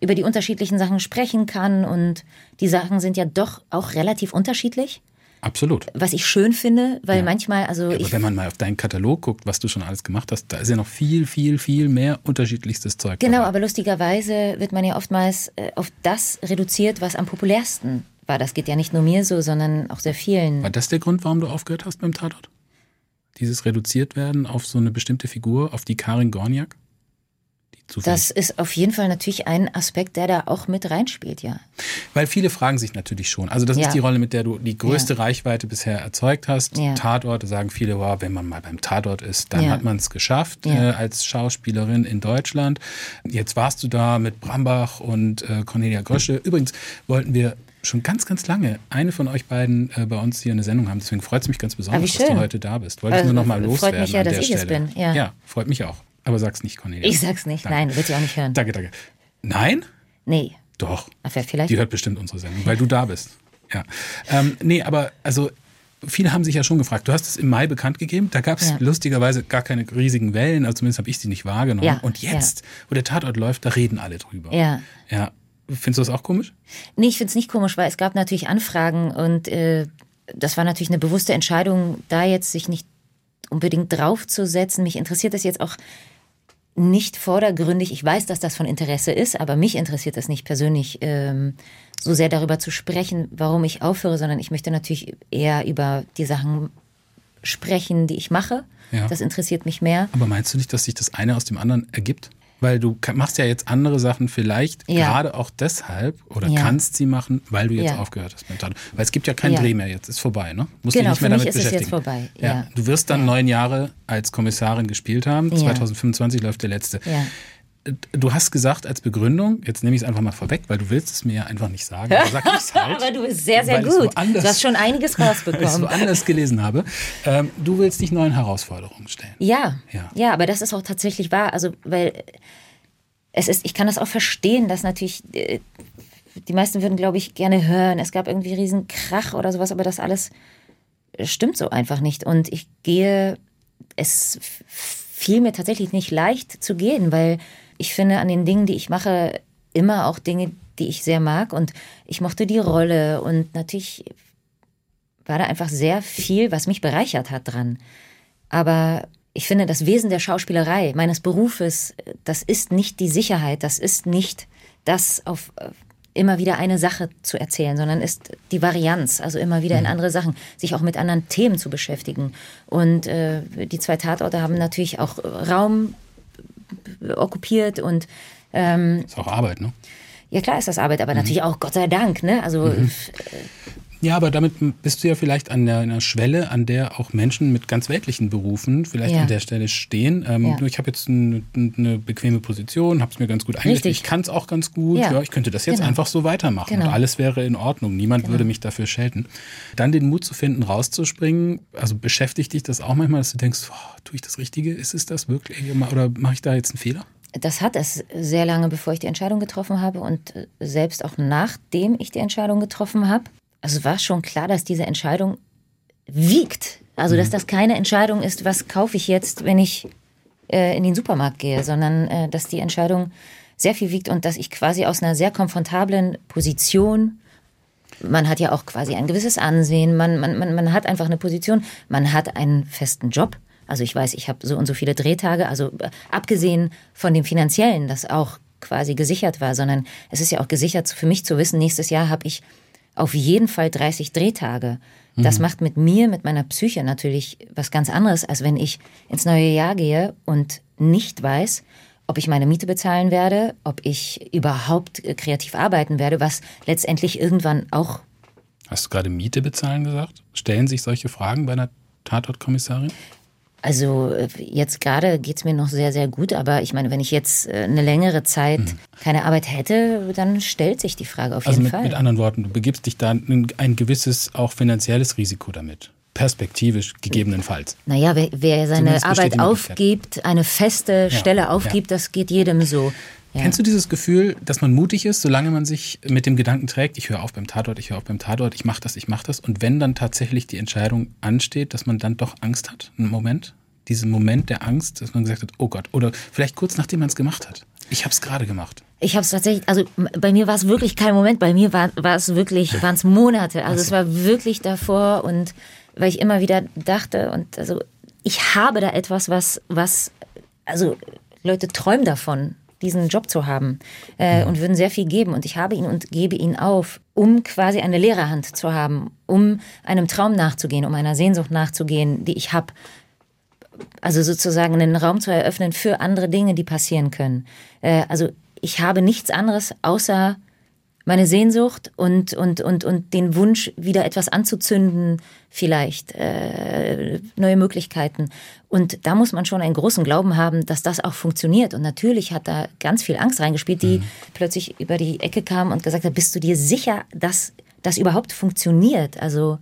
über die unterschiedlichen Sachen sprechen kann. Und die Sachen sind ja doch auch relativ unterschiedlich. Absolut. Was ich schön finde, weil manchmal, also Aber ich wenn man mal auf deinen Katalog guckt, was du schon alles gemacht hast, da ist ja noch viel, viel, viel mehr unterschiedlichstes Zeug. Genau, dabei. aber lustigerweise wird man ja oftmals äh, auf das reduziert, was am populärsten war. Das geht ja nicht nur mir so, sondern auch sehr vielen. War das der Grund, warum du aufgehört hast beim Tatort? Dieses reduziert werden auf so eine bestimmte Figur, auf die Karin Gorniak? Zufällig- Das ist auf jeden Fall natürlich ein Aspekt, der da auch mit reinspielt, ja. Weil viele fragen sich natürlich schon. Also das Ja. ist die Rolle, mit der du die größte Reichweite bisher erzeugt hast. Ja. Tatort, da sagen viele, wow, wenn man mal beim Tatort ist, dann Ja. hat man es geschafft Ja. äh, als Schauspielerin in Deutschland. Jetzt warst du da mit Brambach und äh, Cornelia Grösche. Übrigens wollten wir schon ganz, ganz lange eine von euch beiden äh, bei uns hier eine Sendung haben. Deswegen freut es mich ganz besonders, Ah, dass du heute da bist. Wollte ich Also, nur noch mal freut loswerden mich ja, dass ich es Stelle. bin, ja. ja, freut mich auch. Aber sag's nicht, Cornelia. Ich sag's nicht, Danke. nein, wird sie auch nicht hören. Danke, danke. Nein? Nee. Doch. Ach, wer vielleicht? Die hört bestimmt unsere Sendung, weil du da bist. Ja. Ähm, nee, aber also viele haben sich ja schon gefragt. Du hast es im Mai bekannt gegeben. Da gab es Ja. lustigerweise gar keine riesigen Wellen. Also zumindest habe ich sie nicht wahrgenommen. Ja, Und jetzt, wo der Tatort läuft, da reden alle drüber. Ja. Ja. Findest du das auch komisch? Nee, ich find's nicht komisch, weil es gab natürlich Anfragen und äh, das war natürlich eine bewusste Entscheidung, da jetzt sich nicht unbedingt draufzusetzen. Mich interessiert das jetzt auch nicht vordergründig. Ich weiß, dass das von Interesse ist, aber mich interessiert das nicht persönlich ähm, so sehr darüber zu sprechen, warum ich aufhöre, sondern ich möchte natürlich eher über die Sachen sprechen, die ich mache. Ja. Das interessiert mich mehr. Aber meinst du nicht, dass sich das eine aus dem anderen ergibt? Weil du machst ja jetzt andere Sachen vielleicht Ja. gerade auch deshalb oder Ja. kannst sie machen, weil du jetzt Ja. aufgehört hast mit Tatort. Weil es gibt ja keinen. Dreh mehr jetzt, ist vorbei, ne? Musst dich Genau, nicht mehr damit beschäftigen. jetzt vorbei, ja. Du wirst dann neun Jahre als Kommissarin gespielt haben. Ja. 2025 läuft der letzte. Du hast gesagt als Begründung, jetzt nehme ich es einfach mal vorweg, weil du willst es mir ja einfach nicht sagen. aber Sag ich's halt, Aber du bist sehr, sehr gut. Du hast schon einiges weil ich es rausbekommen. woanders gelesen habe. Ähm, du willst dich neuen Herausforderungen stellen. Ja, Ja. ja, aber das ist auch tatsächlich wahr. Also, weil es ist, ich kann das auch verstehen, dass natürlich äh, die meisten würden, glaube ich, gerne hören. Es gab irgendwie riesen Krach oder sowas, aber das alles stimmt so einfach nicht. Und ich gehe, es fiel mir tatsächlich nicht leicht zu gehen, weil ich finde an den Dingen, die ich mache, immer auch Dinge, die ich sehr mag. Und ich mochte die Rolle und natürlich war da einfach sehr viel, was mich bereichert hat dran. Aber ich finde, das Wesen der Schauspielerei, meines Berufes, das ist nicht die Sicherheit, das ist nicht das auf äh, immer wieder eine Sache zu erzählen, sondern ist die Varianz, also immer wieder in andere Sachen, sich auch mit anderen Themen zu beschäftigen. Und äh, die zwei Tatorte haben natürlich auch Raum okkupiert und ähm, Ist auch Arbeit, ne? ja klar ist das Arbeit, aber natürlich auch Gott sei Dank, ne? Also äh, Ja, aber damit bist du ja vielleicht an der, einer Schwelle, an der auch Menschen mit ganz weltlichen Berufen vielleicht Ja. an der Stelle stehen. Ähm, Ja. Ich habe jetzt eine, eine bequeme Position, habe es mir ganz gut eingerichtet. Ich kann es auch ganz gut. Ja. Ja. ich könnte das jetzt Genau. einfach so weitermachen Genau. und alles wäre in Ordnung. Niemand würde mich dafür schelten. Dann den Mut zu finden, rauszuspringen. Also beschäftigt dich das auch manchmal, dass du denkst, oh, tue ich das Richtige? Ist es das wirklich? Oder mache ich da jetzt einen Fehler? das hat es sehr lange, bevor ich die Entscheidung getroffen habe und äh, selbst auch nachdem ich die Entscheidung getroffen habe. Also war schon klar, dass diese Entscheidung wiegt. Also dass das keine Entscheidung ist, was kaufe ich jetzt, wenn ich äh, in den Supermarkt gehe, sondern äh, dass die Entscheidung sehr viel wiegt und dass ich quasi aus einer sehr komfortablen Position man hat ja auch quasi ein gewisses Ansehen, man, man, man, man hat einfach eine Position, man hat einen festen Job. Also ich weiß, ich habe so und so viele Drehtage, also äh, abgesehen von dem finanziellen, das auch quasi gesichert war, sondern es ist ja auch gesichert für mich zu wissen, nächstes Jahr habe ich auf jeden Fall 30 Drehtage. Das macht mit mir, mit meiner Psyche natürlich was ganz anderes, als wenn ich ins neue Jahr gehe und nicht weiß, ob ich meine Miete bezahlen werde, ob ich überhaupt äh, kreativ arbeiten werde, was letztendlich irgendwann auch Hast du gerade Miete bezahlen gesagt? Stellen sich solche Fragen bei einer Tatortkommissarin? Also äh, jetzt gerade geht's mir noch sehr, sehr gut, aber ich meine, wenn ich jetzt äh, eine längere Zeit keine Arbeit hätte, dann stellt sich die Frage auf Also jeden mit, Fall. mit anderen Worten, du begibst dich da in ein gewisses auch finanzielles Risiko damit. Perspektivisch gegebenenfalls. naja, wer, wer seine Arbeit aufgibt, eine feste Stelle aufgibt, das geht jedem so. Ja. Kennst du dieses Gefühl, dass man mutig ist, solange man sich mit dem Gedanken trägt, ich höre auf beim Tatort, ich höre auf beim Tatort, ich mache das, ich mache das. Und wenn dann tatsächlich die Entscheidung ansteht, dass man dann doch Angst hat, einen Moment, diesen Moment der Angst, dass man gesagt hat, oh Gott, oder vielleicht kurz nachdem man es gemacht hat. Ich habe es gerade gemacht. Ich habe es tatsächlich, also bei mir war es wirklich kein Moment, bei mir war, war es wirklich, waren es Monate. Also es war wirklich davor und weil ich immer wieder dachte und also ich habe da etwas, was, was, also Leute träumen davon, diesen Job zu haben äh, und würden sehr viel geben. Und ich habe ihn und gebe ihn auf, um quasi eine leere Hand zu haben, um einem Traum nachzugehen, um einer Sehnsucht nachzugehen, die ich habe also sozusagen einen Raum zu eröffnen für andere Dinge, die passieren können. Äh, also ich habe nichts anderes außer meine Sehnsucht und, und, und, und den Wunsch, wieder etwas anzuzünden, vielleicht äh, neue Möglichkeiten. Und da muss man schon einen großen Glauben haben, dass das auch funktioniert. Und natürlich hat da ganz viel Angst reingespielt, die plötzlich über die Ecke kam und gesagt hat, bist du dir sicher, dass das überhaupt funktioniert? Also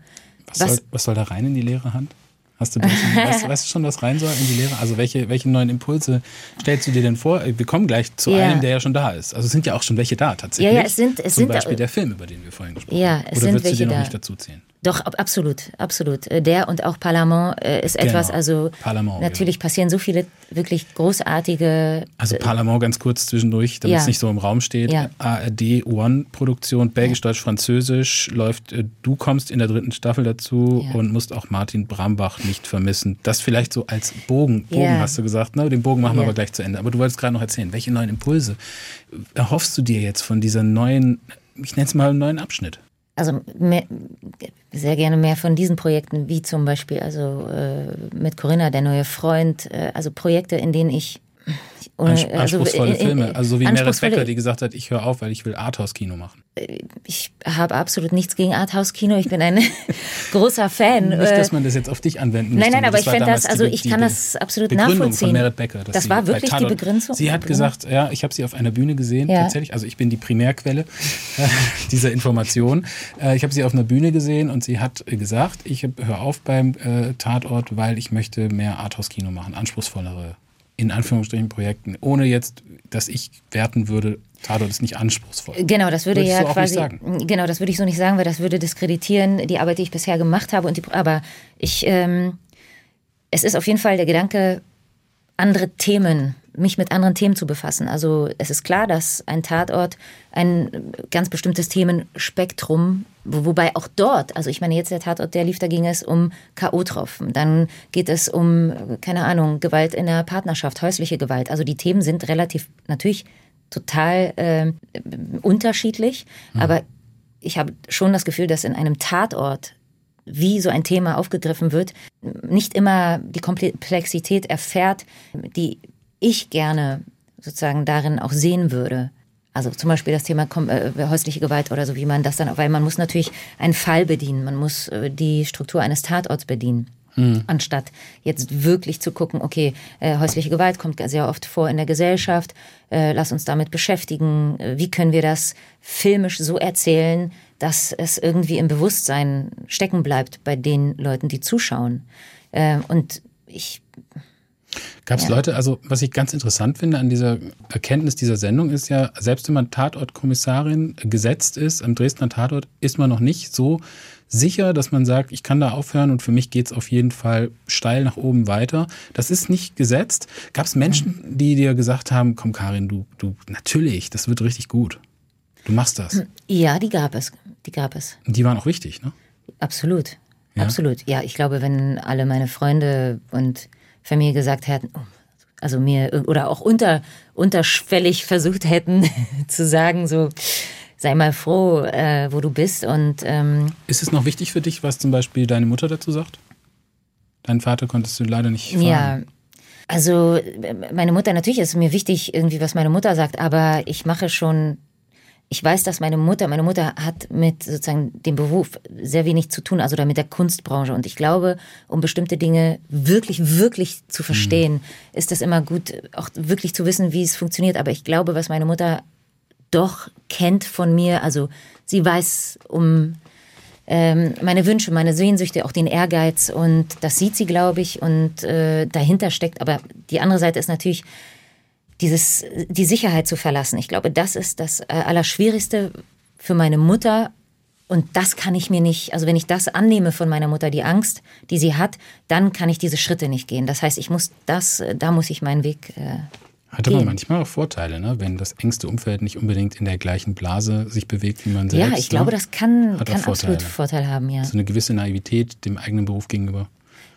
Was, Was- Soll, was soll da rein in die leere Hand? Hast du schon, weißt, weißt du schon, was rein soll in die Leere? Also welche, welche neuen Impulse stellst du dir denn vor? Wir kommen gleich zu Ja. einem, der ja schon da ist. Also es sind ja auch schon welche da tatsächlich. Ja, ja, es sind- es Zum sind Beispiel der Film, über den wir vorhin gesprochen Ja, haben. es Oder sind würdest du welche den noch da. nicht dazu zählen? Doch, ab, absolut, absolut. Äh, Der und auch Parlament äh, ist etwas, Genau. also Parlament, natürlich passieren so viele wirklich großartige. Also Parlament ganz kurz zwischendurch, damit ja. es nicht so im Raum steht. Ja. ARD One-Produktion, Belgisch, Deutsch, Französisch läuft. äh, Du kommst in der dritten Staffel dazu Ja. und musst auch Martin Brambach nicht vermissen. Das vielleicht so als Bogen. Bogen Ja. hast du gesagt, ne? Den Bogen machen wir Ja. aber gleich zu Ende. Aber du wolltest gerade noch erzählen, welche neuen Impulse erhoffst du dir jetzt von dieser neuen, ich nenne es mal einen neuen Abschnitt? Also mehr, sehr gerne mehr von diesen Projekten, wie zum Beispiel also äh, mit Corinna, der neue Freund, äh, also Projekte, in denen ich Anspruchsvolle also, Filme. Also so wie Meredith Becker, die gesagt hat, ich höre auf, weil ich will Arthouse-Kino machen. Ich habe absolut nichts gegen Arthouse-Kino. Ich bin ein großer Fan. Nicht, dass äh, man das jetzt auf dich anwenden muss. Nein, nein, aber ich finde das, also ich kann das absolut Begründung nachvollziehen. Von Meredith Becker, das war wirklich die Begründung. Sie hat gesagt, ja, ich habe sie auf einer Bühne gesehen, ja. tatsächlich. Also ich bin die Primärquelle äh, dieser Information. Äh, ich habe sie auf einer Bühne gesehen und sie hat gesagt, ich höre auf beim äh, Tatort, weil ich möchte mehr Arthouse-Kino machen, anspruchsvollere in Anführungsstrichen Projekten, ohne jetzt, dass ich werten würde, Tatort ist nicht anspruchsvoll. Genau, das würde ja quasi, genau, das würde ich so nicht sagen, weil das würde diskreditieren die Arbeit, die ich bisher gemacht habe. Und die, aber ich, ähm, es ist auf jeden Fall der Gedanke, andere Themen mich mit anderen Themen zu befassen. Also es ist klar, dass ein Tatort ein ganz bestimmtes Themenspektrum, wobei auch dort, also ich meine jetzt der Tatort, der lief, da ging es um K.O.-Tropfen, dann geht es um, keine Ahnung, Gewalt in der Partnerschaft, häusliche Gewalt. Also die Themen sind relativ natürlich total äh, unterschiedlich, mhm. aber ich habe schon das Gefühl, dass in einem Tatort wie so ein Thema aufgegriffen wird, nicht immer die Komplexität erfährt, die ich gerne sozusagen darin auch sehen würde. Also zum Beispiel das Thema äh, häusliche Gewalt oder so, wie man das dann, weil man muss natürlich einen Fall bedienen, man muss äh, die Struktur eines Tatorts bedienen. Mhm. Anstatt jetzt wirklich zu gucken, okay, äh, häusliche Gewalt kommt sehr oft vor in der Gesellschaft, äh, lass uns damit beschäftigen, äh, wie können wir das filmisch so erzählen, dass es irgendwie im Bewusstsein stecken bleibt bei den Leuten, die zuschauen. Äh, und ich Gab es ja. Leute, also was ich ganz interessant finde an dieser Erkenntnis dieser Sendung ist ja, selbst wenn man Tatortkommissarin gesetzt ist, am Dresdner Tatort, ist man noch nicht so sicher, dass man sagt, ich kann da aufhören und für mich geht es auf jeden Fall steil nach oben weiter. Das ist nicht gesetzt. Gab es Menschen, die dir gesagt haben, komm Karin, du, du, natürlich, das wird richtig gut. Du machst das. Ja, die gab es. Die gab es. Und die waren auch wichtig, ne? Absolut. Ja? Absolut. Ja, ich glaube, wenn alle meine Freunde und Familie gesagt hätten, oh, also mir oder auch unter, unterschwellig versucht hätten zu sagen, so sei mal froh, äh, wo du bist. Und ähm, ist es noch wichtig für dich, was zum Beispiel deine Mutter dazu sagt? Deinen Vater konntest du leider nicht fragen. Ja, also meine Mutter, natürlich ist es mir wichtig, irgendwie, was meine Mutter sagt, aber ich mache schon ich weiß, dass meine Mutter, meine Mutter hat mit sozusagen dem Beruf sehr wenig zu tun, also da mit der Kunstbranche. Und ich glaube, um bestimmte Dinge wirklich, wirklich zu verstehen, mhm. ist es immer gut, auch wirklich zu wissen, wie es funktioniert. Aber ich glaube, was meine Mutter doch kennt von mir, also sie weiß um ähm, meine Wünsche, meine Sehnsüchte, auch den Ehrgeiz und das sieht sie, glaube ich, und äh, dahinter steckt. Aber die andere Seite ist natürlich, dieses, die Sicherheit zu verlassen. Ich glaube, das ist das äh, Allerschwierigste für meine Mutter. Und das kann ich mir nicht, also wenn ich das annehme von meiner Mutter, die Angst, die sie hat, dann kann ich diese Schritte nicht gehen. Das heißt, ich muss das, äh, da muss ich meinen Weg äh, hat aber manchmal auch Vorteile, ne? wenn das engste Umfeld nicht unbedingt in der gleichen Blase sich bewegt wie man selbst. Ja, ich glaube, ne? das kann, kann absolut Vorteil haben, ja. So eine gewisse Naivität dem eigenen Beruf gegenüber.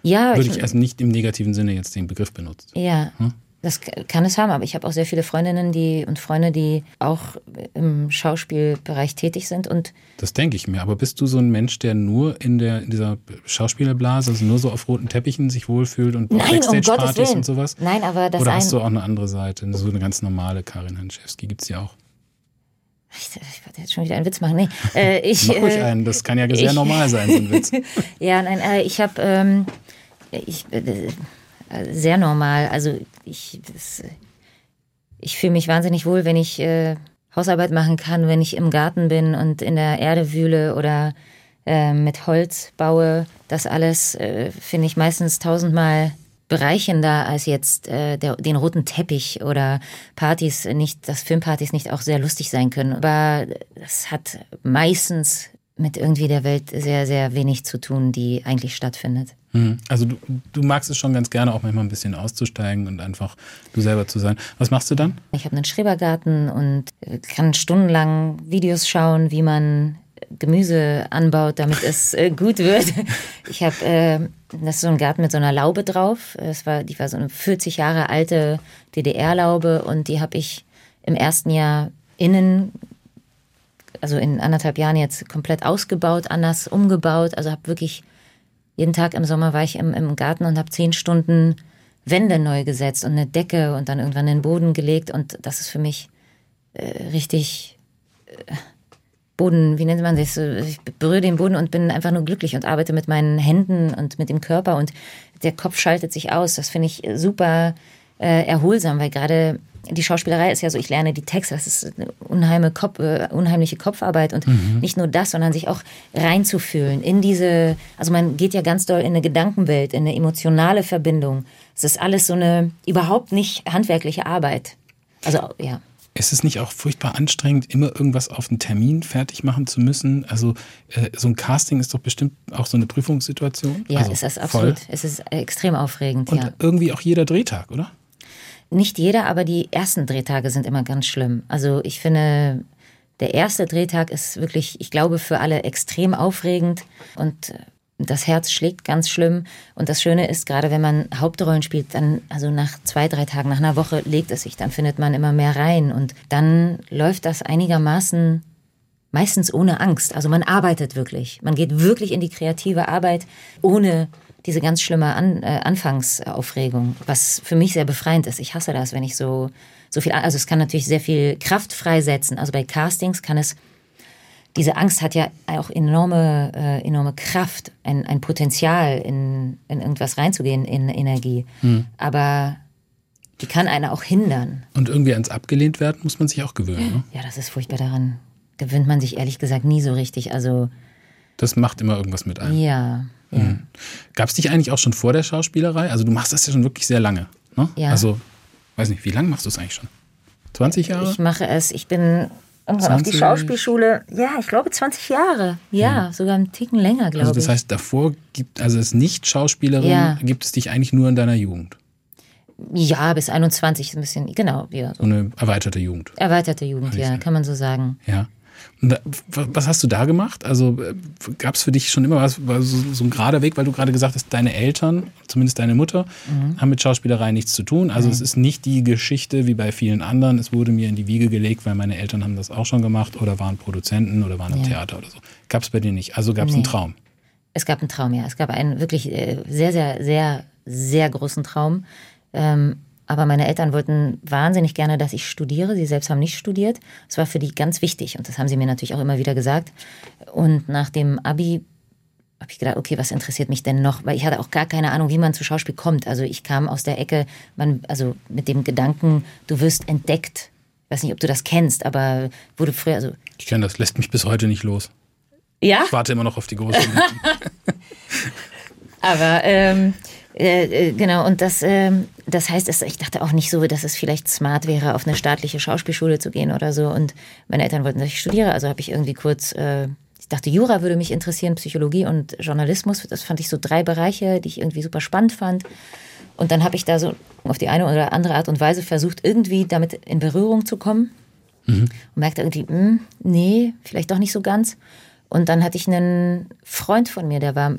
Ja, Würde ich, ich erst nicht im negativen Sinne jetzt den Begriff benutzt. Ja. Hm? Das kann es haben, aber ich habe auch sehr viele Freundinnen die, und Freunde, die auch im Schauspielbereich tätig sind. Und das denke ich mir. Aber bist du so ein Mensch, der nur in, der, in dieser Schauspielerblase, also nur so auf roten Teppichen sich wohlfühlt und Backstage-Partys um und sowas? Nein, aber das Oder hast du auch eine andere Seite, so eine ganz normale Karin Hanschewski? Gibt es ja auch. Ich, ich wollte jetzt schon wieder einen Witz machen. Nee, äh, ich, Mach ruhig äh, einen, das kann ja sehr ich, normal sein, so ein Witz. ja, nein, äh, ich habe. Ähm, ich, äh, sehr normal. Also ich, ich fühle mich wahnsinnig wohl, wenn ich äh, Hausarbeit machen kann, wenn ich im Garten bin und in der Erde wühle oder äh, mit Holz baue. Das alles äh, finde ich meistens tausendmal bereichender als jetzt äh, der, den roten Teppich oder Partys nicht, dass Filmpartys nicht auch sehr lustig sein können. Aber das hat meistens mit irgendwie der Welt sehr, sehr wenig zu tun, die eigentlich stattfindet. Mhm. Also du, du magst es schon ganz gerne, auch manchmal ein bisschen auszusteigen und einfach du selber zu sein. Was machst du dann? Ich habe einen Schrebergarten und kann stundenlang Videos schauen, wie man Gemüse anbaut, damit es äh, gut wird. Ich habe, äh, das ist so ein Garten mit so einer Laube drauf. Es war, die war so eine 40 Jahre alte DDR-Laube und die habe ich im ersten Jahr innen, also in anderthalb Jahren jetzt komplett ausgebaut, anders umgebaut. Also habe wirklich jeden Tag im Sommer war ich im, im Garten und habe zehn Stunden Wände neu gesetzt und eine Decke und dann irgendwann den Boden gelegt und das ist für mich äh, richtig äh, Boden, wie nennt man das? Ich berühre den Boden und bin einfach nur glücklich und arbeite mit meinen Händen und mit dem Körper und der Kopf schaltet sich aus. Das finde ich super äh, erholsam, weil gerade die Schauspielerei ist ja so, ich lerne die Texte, das ist eine unheimliche, Kopf, äh, unheimliche Kopfarbeit und mhm. nicht nur das, sondern sich auch reinzufühlen in diese, also man geht ja ganz doll in eine Gedankenwelt, in eine emotionale Verbindung. Es ist alles so eine überhaupt nicht handwerkliche Arbeit. Also ja. Ist es nicht auch furchtbar anstrengend, immer irgendwas auf einen Termin fertig machen zu müssen? Also äh, so ein Casting ist doch bestimmt auch so eine Prüfungssituation. Ja, also es ist absolut. Voll. Es ist extrem aufregend. Und ja. irgendwie auch jeder Drehtag, oder? Nicht jeder, aber die ersten Drehtage sind immer ganz schlimm. Also ich finde, der erste Drehtag ist wirklich, ich glaube, für alle extrem aufregend und äh, das Herz schlägt ganz schlimm. Und das Schöne ist, gerade wenn man Hauptrollen spielt, dann, also nach zwei, drei Tagen, nach einer Woche legt es sich, dann findet man immer mehr rein. Und dann läuft das einigermaßen meistens ohne Angst. Also man arbeitet wirklich. Man geht wirklich in die kreative Arbeit ohne diese ganz schlimme An äh, Anfangsaufregung, was für mich sehr befreiend ist. Ich hasse das, wenn ich so, so viel, also es kann natürlich sehr viel Kraft freisetzen. Also bei Castings kann es, diese Angst hat ja auch enorme, äh, enorme Kraft, ein, ein Potenzial, in, in irgendwas reinzugehen, in Energie. Hm. Aber die kann einen auch hindern. Und irgendwie ans abgelehnt werden muss man sich auch gewöhnen. Ne? Ja, das ist furchtbar daran. Gewöhnt man sich ehrlich gesagt nie so richtig. Also das macht immer irgendwas mit einem. Ja. Ja. Mhm. Gab es dich eigentlich auch schon vor der Schauspielerei? Also du machst das ja schon wirklich sehr lange. Ne? Ja. Also, weiß nicht, wie lange machst du es eigentlich schon? 20 Jahre? Ich mache es, ich bin irgendwann 20? auf die Schauspielschule. Ja, ich glaube 20 Jahre. Ja, mhm. sogar einen Ticken länger, glaube ich. Also das heißt, davor gibt, also als Nicht-Schauspielerin ja. gibt es dich eigentlich nur in deiner Jugend. Ja, bis 21 ein bisschen, genau. Ja, so. so eine erweiterte Jugend. Erweiterte Jugend, ja, kann man so sagen. Ja. Was hast du da gemacht? Also äh, gab es für dich schon immer was, war so, so ein gerader Weg, weil du gerade gesagt hast, deine Eltern, zumindest deine Mutter, mhm. haben mit Schauspielerei nichts zu tun. Also mhm. es ist nicht die Geschichte wie bei vielen anderen. Es wurde mir in die Wiege gelegt, weil meine Eltern haben das auch schon gemacht oder waren Produzenten oder waren im ja. Theater oder so. Gab es bei dir nicht. Also gab es nee. einen Traum. Es gab einen Traum, ja. Es gab einen wirklich äh, sehr, sehr, sehr, sehr großen Traum. Ähm, aber meine Eltern wollten wahnsinnig gerne, dass ich studiere. Sie selbst haben nicht studiert. Das war für die ganz wichtig und das haben sie mir natürlich auch immer wieder gesagt. Und nach dem Abi habe ich gedacht, okay, was interessiert mich denn noch? Weil ich hatte auch gar keine Ahnung, wie man zu Schauspiel kommt. Also ich kam aus der Ecke, man, also mit dem Gedanken, du wirst entdeckt. Ich weiß nicht, ob du das kennst, aber wurde früher, also. Ich kenne das, lässt mich bis heute nicht los. Ja? Ich warte immer noch auf die große. aber ähm, äh, äh, genau, und das, äh, das heißt, es, ich dachte auch nicht so, dass es vielleicht smart wäre, auf eine staatliche Schauspielschule zu gehen oder so. Und meine Eltern wollten, dass ich studiere, also habe ich irgendwie kurz, äh, ich dachte, Jura würde mich interessieren, Psychologie und Journalismus. Das fand ich so drei Bereiche, die ich irgendwie super spannend fand. Und dann habe ich da so auf die eine oder andere Art und Weise versucht, irgendwie damit in Berührung zu kommen. Mhm. Und merkte irgendwie, mh, hm, nee, vielleicht doch nicht so ganz. Und dann hatte ich einen Freund von mir, der war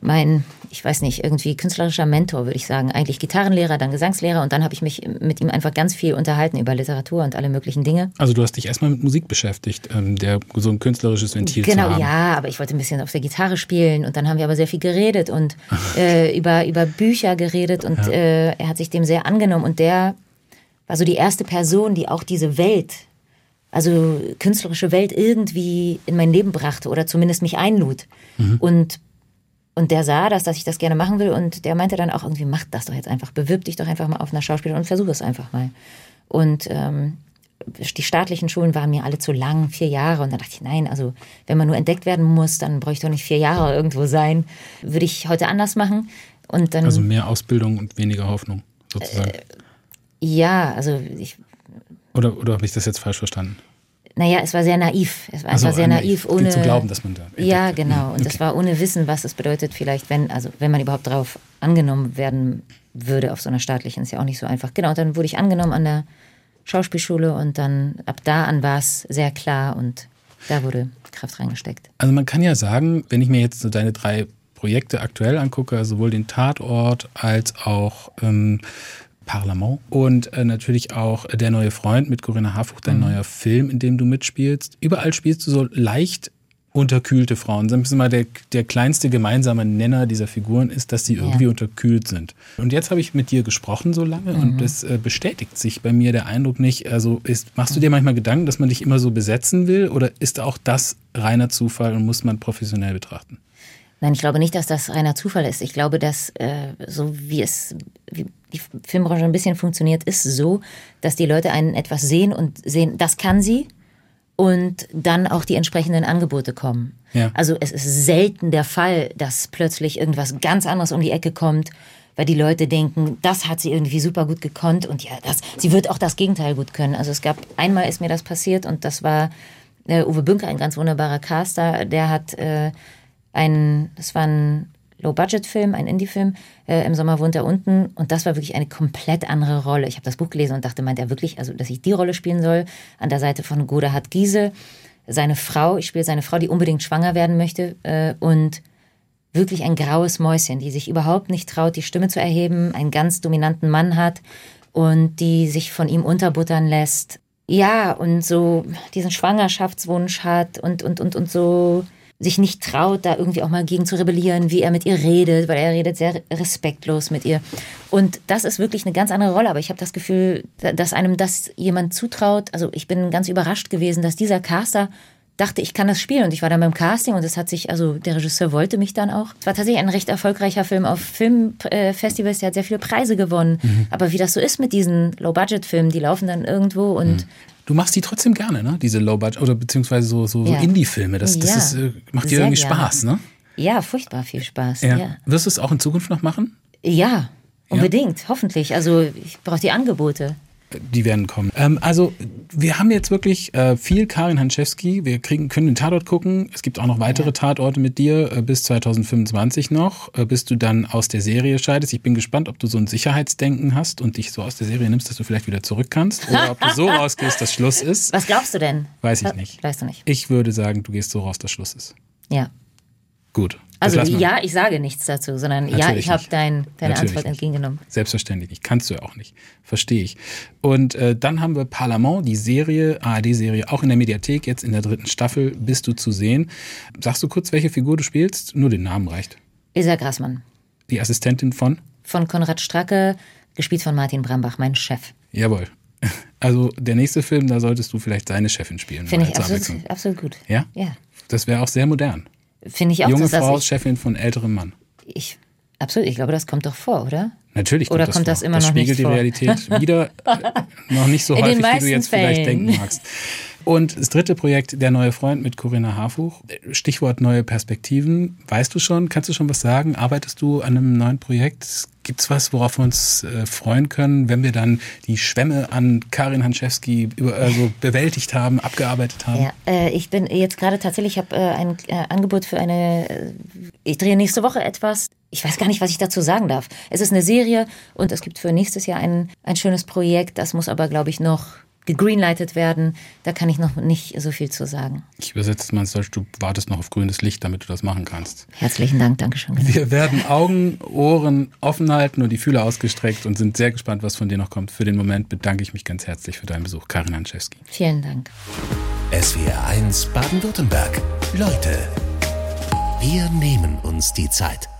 mein, ich weiß nicht, irgendwie künstlerischer Mentor, würde ich sagen. Eigentlich Gitarrenlehrer, dann Gesangslehrer und dann habe ich mich mit ihm einfach ganz viel unterhalten über Literatur und alle möglichen Dinge. Also du hast dich erstmal mit Musik beschäftigt, ähm, der so ein künstlerisches Ventil genau, zu haben. Genau, ja, aber ich wollte ein bisschen auf der Gitarre spielen und dann haben wir aber sehr viel geredet und äh, über, über Bücher geredet und ja. äh, er hat sich dem sehr angenommen und der war so die erste Person, die auch diese Welt also künstlerische Welt irgendwie in mein Leben brachte oder zumindest mich einlud. Mhm. Und und der sah das, dass ich das gerne machen will und der meinte dann auch irgendwie, mach das doch jetzt einfach, bewirb dich doch einfach mal auf einer Schauspielerin und versuch es einfach mal. Und ähm, die staatlichen Schulen waren mir alle zu lang, vier Jahre. Und dann dachte ich, nein, also wenn man nur entdeckt werden muss, dann bräuchte ich doch nicht vier Jahre irgendwo sein. Würde ich heute anders machen. Und dann, also mehr Ausbildung und weniger Hoffnung, sozusagen. Äh, ja, also ich. Oder, oder habe ich das jetzt falsch verstanden? Naja, es war sehr naiv. Es war, so, war sehr naiv, ohne zu glauben, dass man da. Ja, genau. Und okay. das war ohne Wissen, was es bedeutet, vielleicht, wenn, also wenn man überhaupt darauf angenommen werden würde auf so einer staatlichen, ist ja auch nicht so einfach. Genau, und dann wurde ich angenommen an der Schauspielschule und dann ab da an war es sehr klar und da wurde Kraft reingesteckt. Also man kann ja sagen, wenn ich mir jetzt so deine drei Projekte aktuell angucke, sowohl den Tatort als auch ähm, Parlament. Und äh, natürlich auch Der neue Freund mit Corinna Harfuch, dein mhm. neuer Film, in dem du mitspielst. Überall spielst du so leicht unterkühlte Frauen. Das ist immer der, der kleinste gemeinsame Nenner dieser Figuren ist, dass sie irgendwie ja. unterkühlt sind. Und jetzt habe ich mit dir gesprochen so lange mhm. und es äh, bestätigt sich bei mir der Eindruck nicht. Also ist, machst du dir manchmal Gedanken, dass man dich immer so besetzen will oder ist auch das reiner Zufall und muss man professionell betrachten? Nein, ich glaube nicht, dass das reiner Zufall ist. Ich glaube, dass äh, so wie es wie die Filmbranche ein bisschen funktioniert, ist so, dass die Leute einen etwas sehen und sehen, das kann sie und dann auch die entsprechenden Angebote kommen. Ja. Also es ist selten der Fall, dass plötzlich irgendwas ganz anderes um die Ecke kommt, weil die Leute denken, das hat sie irgendwie super gut gekonnt und ja, das, sie wird auch das Gegenteil gut können. Also es gab einmal ist mir das passiert und das war äh, Uwe Bünker, ein ganz wunderbarer Caster, der hat äh, ein, das war ein Low-Budget-Film, ein Indie-Film. Äh, Im Sommer wohnt er unten. Und das war wirklich eine komplett andere Rolle. Ich habe das Buch gelesen und dachte, meint er wirklich, also dass ich die Rolle spielen soll? An der Seite von Godehard Giese, seine Frau. Ich spiele seine Frau, die unbedingt schwanger werden möchte. Äh, und wirklich ein graues Mäuschen, die sich überhaupt nicht traut, die Stimme zu erheben, einen ganz dominanten Mann hat und die sich von ihm unterbuttern lässt. Ja, und so diesen Schwangerschaftswunsch hat und, und, und, und so sich nicht traut, da irgendwie auch mal gegen zu rebellieren, wie er mit ihr redet, weil er redet sehr respektlos mit ihr. Und das ist wirklich eine ganz andere Rolle. Aber ich habe das Gefühl, dass einem das jemand zutraut. Also ich bin ganz überrascht gewesen, dass dieser Caster dachte, ich kann das spielen. Und ich war dann beim Casting und es hat sich, also der Regisseur wollte mich dann auch. Es war tatsächlich ein recht erfolgreicher Film auf Filmfestivals, der hat sehr viele Preise gewonnen. Mhm. Aber wie das so ist mit diesen Low-Budget-Filmen, die laufen dann irgendwo und mhm. Du machst die trotzdem gerne, ne? Diese Low-Budget oder beziehungsweise so, so, ja. so Indie-Filme. Das, das ja. ist, äh, macht dir irgendwie gerne. Spaß, ne? Ja, furchtbar viel Spaß. Ja. ja. Wirst du es auch in Zukunft noch machen? Ja, unbedingt, hoffentlich. Also ich brauche die Angebote. Die werden kommen. Ähm, also wir haben jetzt wirklich äh, viel Karin Hanczewski. Wir kriegen, können den Tatort gucken. Es gibt auch noch weitere ja. Tatorte mit dir äh, bis 2025 noch, äh, bis du dann aus der Serie scheidest. Ich bin gespannt, ob du so ein Sicherheitsdenken hast und dich so aus der Serie nimmst, dass du vielleicht wieder zurück kannst. Oder ob du so rausgehst, dass Schluss ist. Was glaubst du denn? Weiß ich nicht. Weißt du nicht. Ich würde sagen, du gehst so raus, dass Schluss ist. Ja. Gut. Also ja, ich sage nichts dazu, sondern Natürlich ja, ich habe dein, deine Natürlich Antwort entgegengenommen. Selbstverständlich nicht. Kannst du ja auch nicht. Verstehe ich. Und äh, dann haben wir Parlament, die Serie, ARD-Serie, auch in der Mediathek, jetzt in der dritten Staffel bist du zu sehen. Sagst du kurz, welche Figur du spielst? Nur den Namen reicht. Isa Grassmann. Die Assistentin von? Von Konrad Stracke, gespielt von Martin Brambach, mein Chef. Jawohl. Also der nächste Film, da solltest du vielleicht seine Chefin spielen. Finde ich absolut, absolut gut. Ja? Ja. Das wäre auch sehr modern. Finde ich auch. Junge Frau, ich, Chefin von älterem Mann. Ich, absolut, ich glaube, das kommt doch vor, oder? Natürlich kommt Oder das kommt vor. das immer das noch spiegelt nicht die Realität wieder noch nicht so häufig, wie du jetzt Fällen. vielleicht denken magst. Und das dritte Projekt, Der neue Freund mit Corinna Harfuch. Stichwort neue Perspektiven. Weißt du schon, kannst du schon was sagen? Arbeitest du an einem neuen Projekt? Gibt's was, worauf wir uns äh, freuen können, wenn wir dann die Schwämme an Karin Hanschewski über, also bewältigt haben, abgearbeitet haben? Ja, äh, ich bin jetzt gerade tatsächlich, ich habe äh, ein äh, Angebot für eine, äh, ich drehe nächste Woche etwas. Ich weiß gar nicht, was ich dazu sagen darf. Es ist eine Serie und es gibt für nächstes Jahr ein, ein schönes Projekt. Das muss aber, glaube ich, noch gegreenlightet werden. Da kann ich noch nicht so viel zu sagen. Ich übersetze es mal ins Deutsch, du wartest noch auf grünes Licht, damit du das machen kannst. Herzlichen Dank, Dankeschön. Genau. Wir werden Augen, Ohren offen halten und die Fühler ausgestreckt und sind sehr gespannt, was von dir noch kommt. Für den Moment bedanke ich mich ganz herzlich für deinen Besuch, Karin Hanczewski. Vielen Dank. SWR 1 Baden-Württemberg. Leute, wir nehmen uns die Zeit.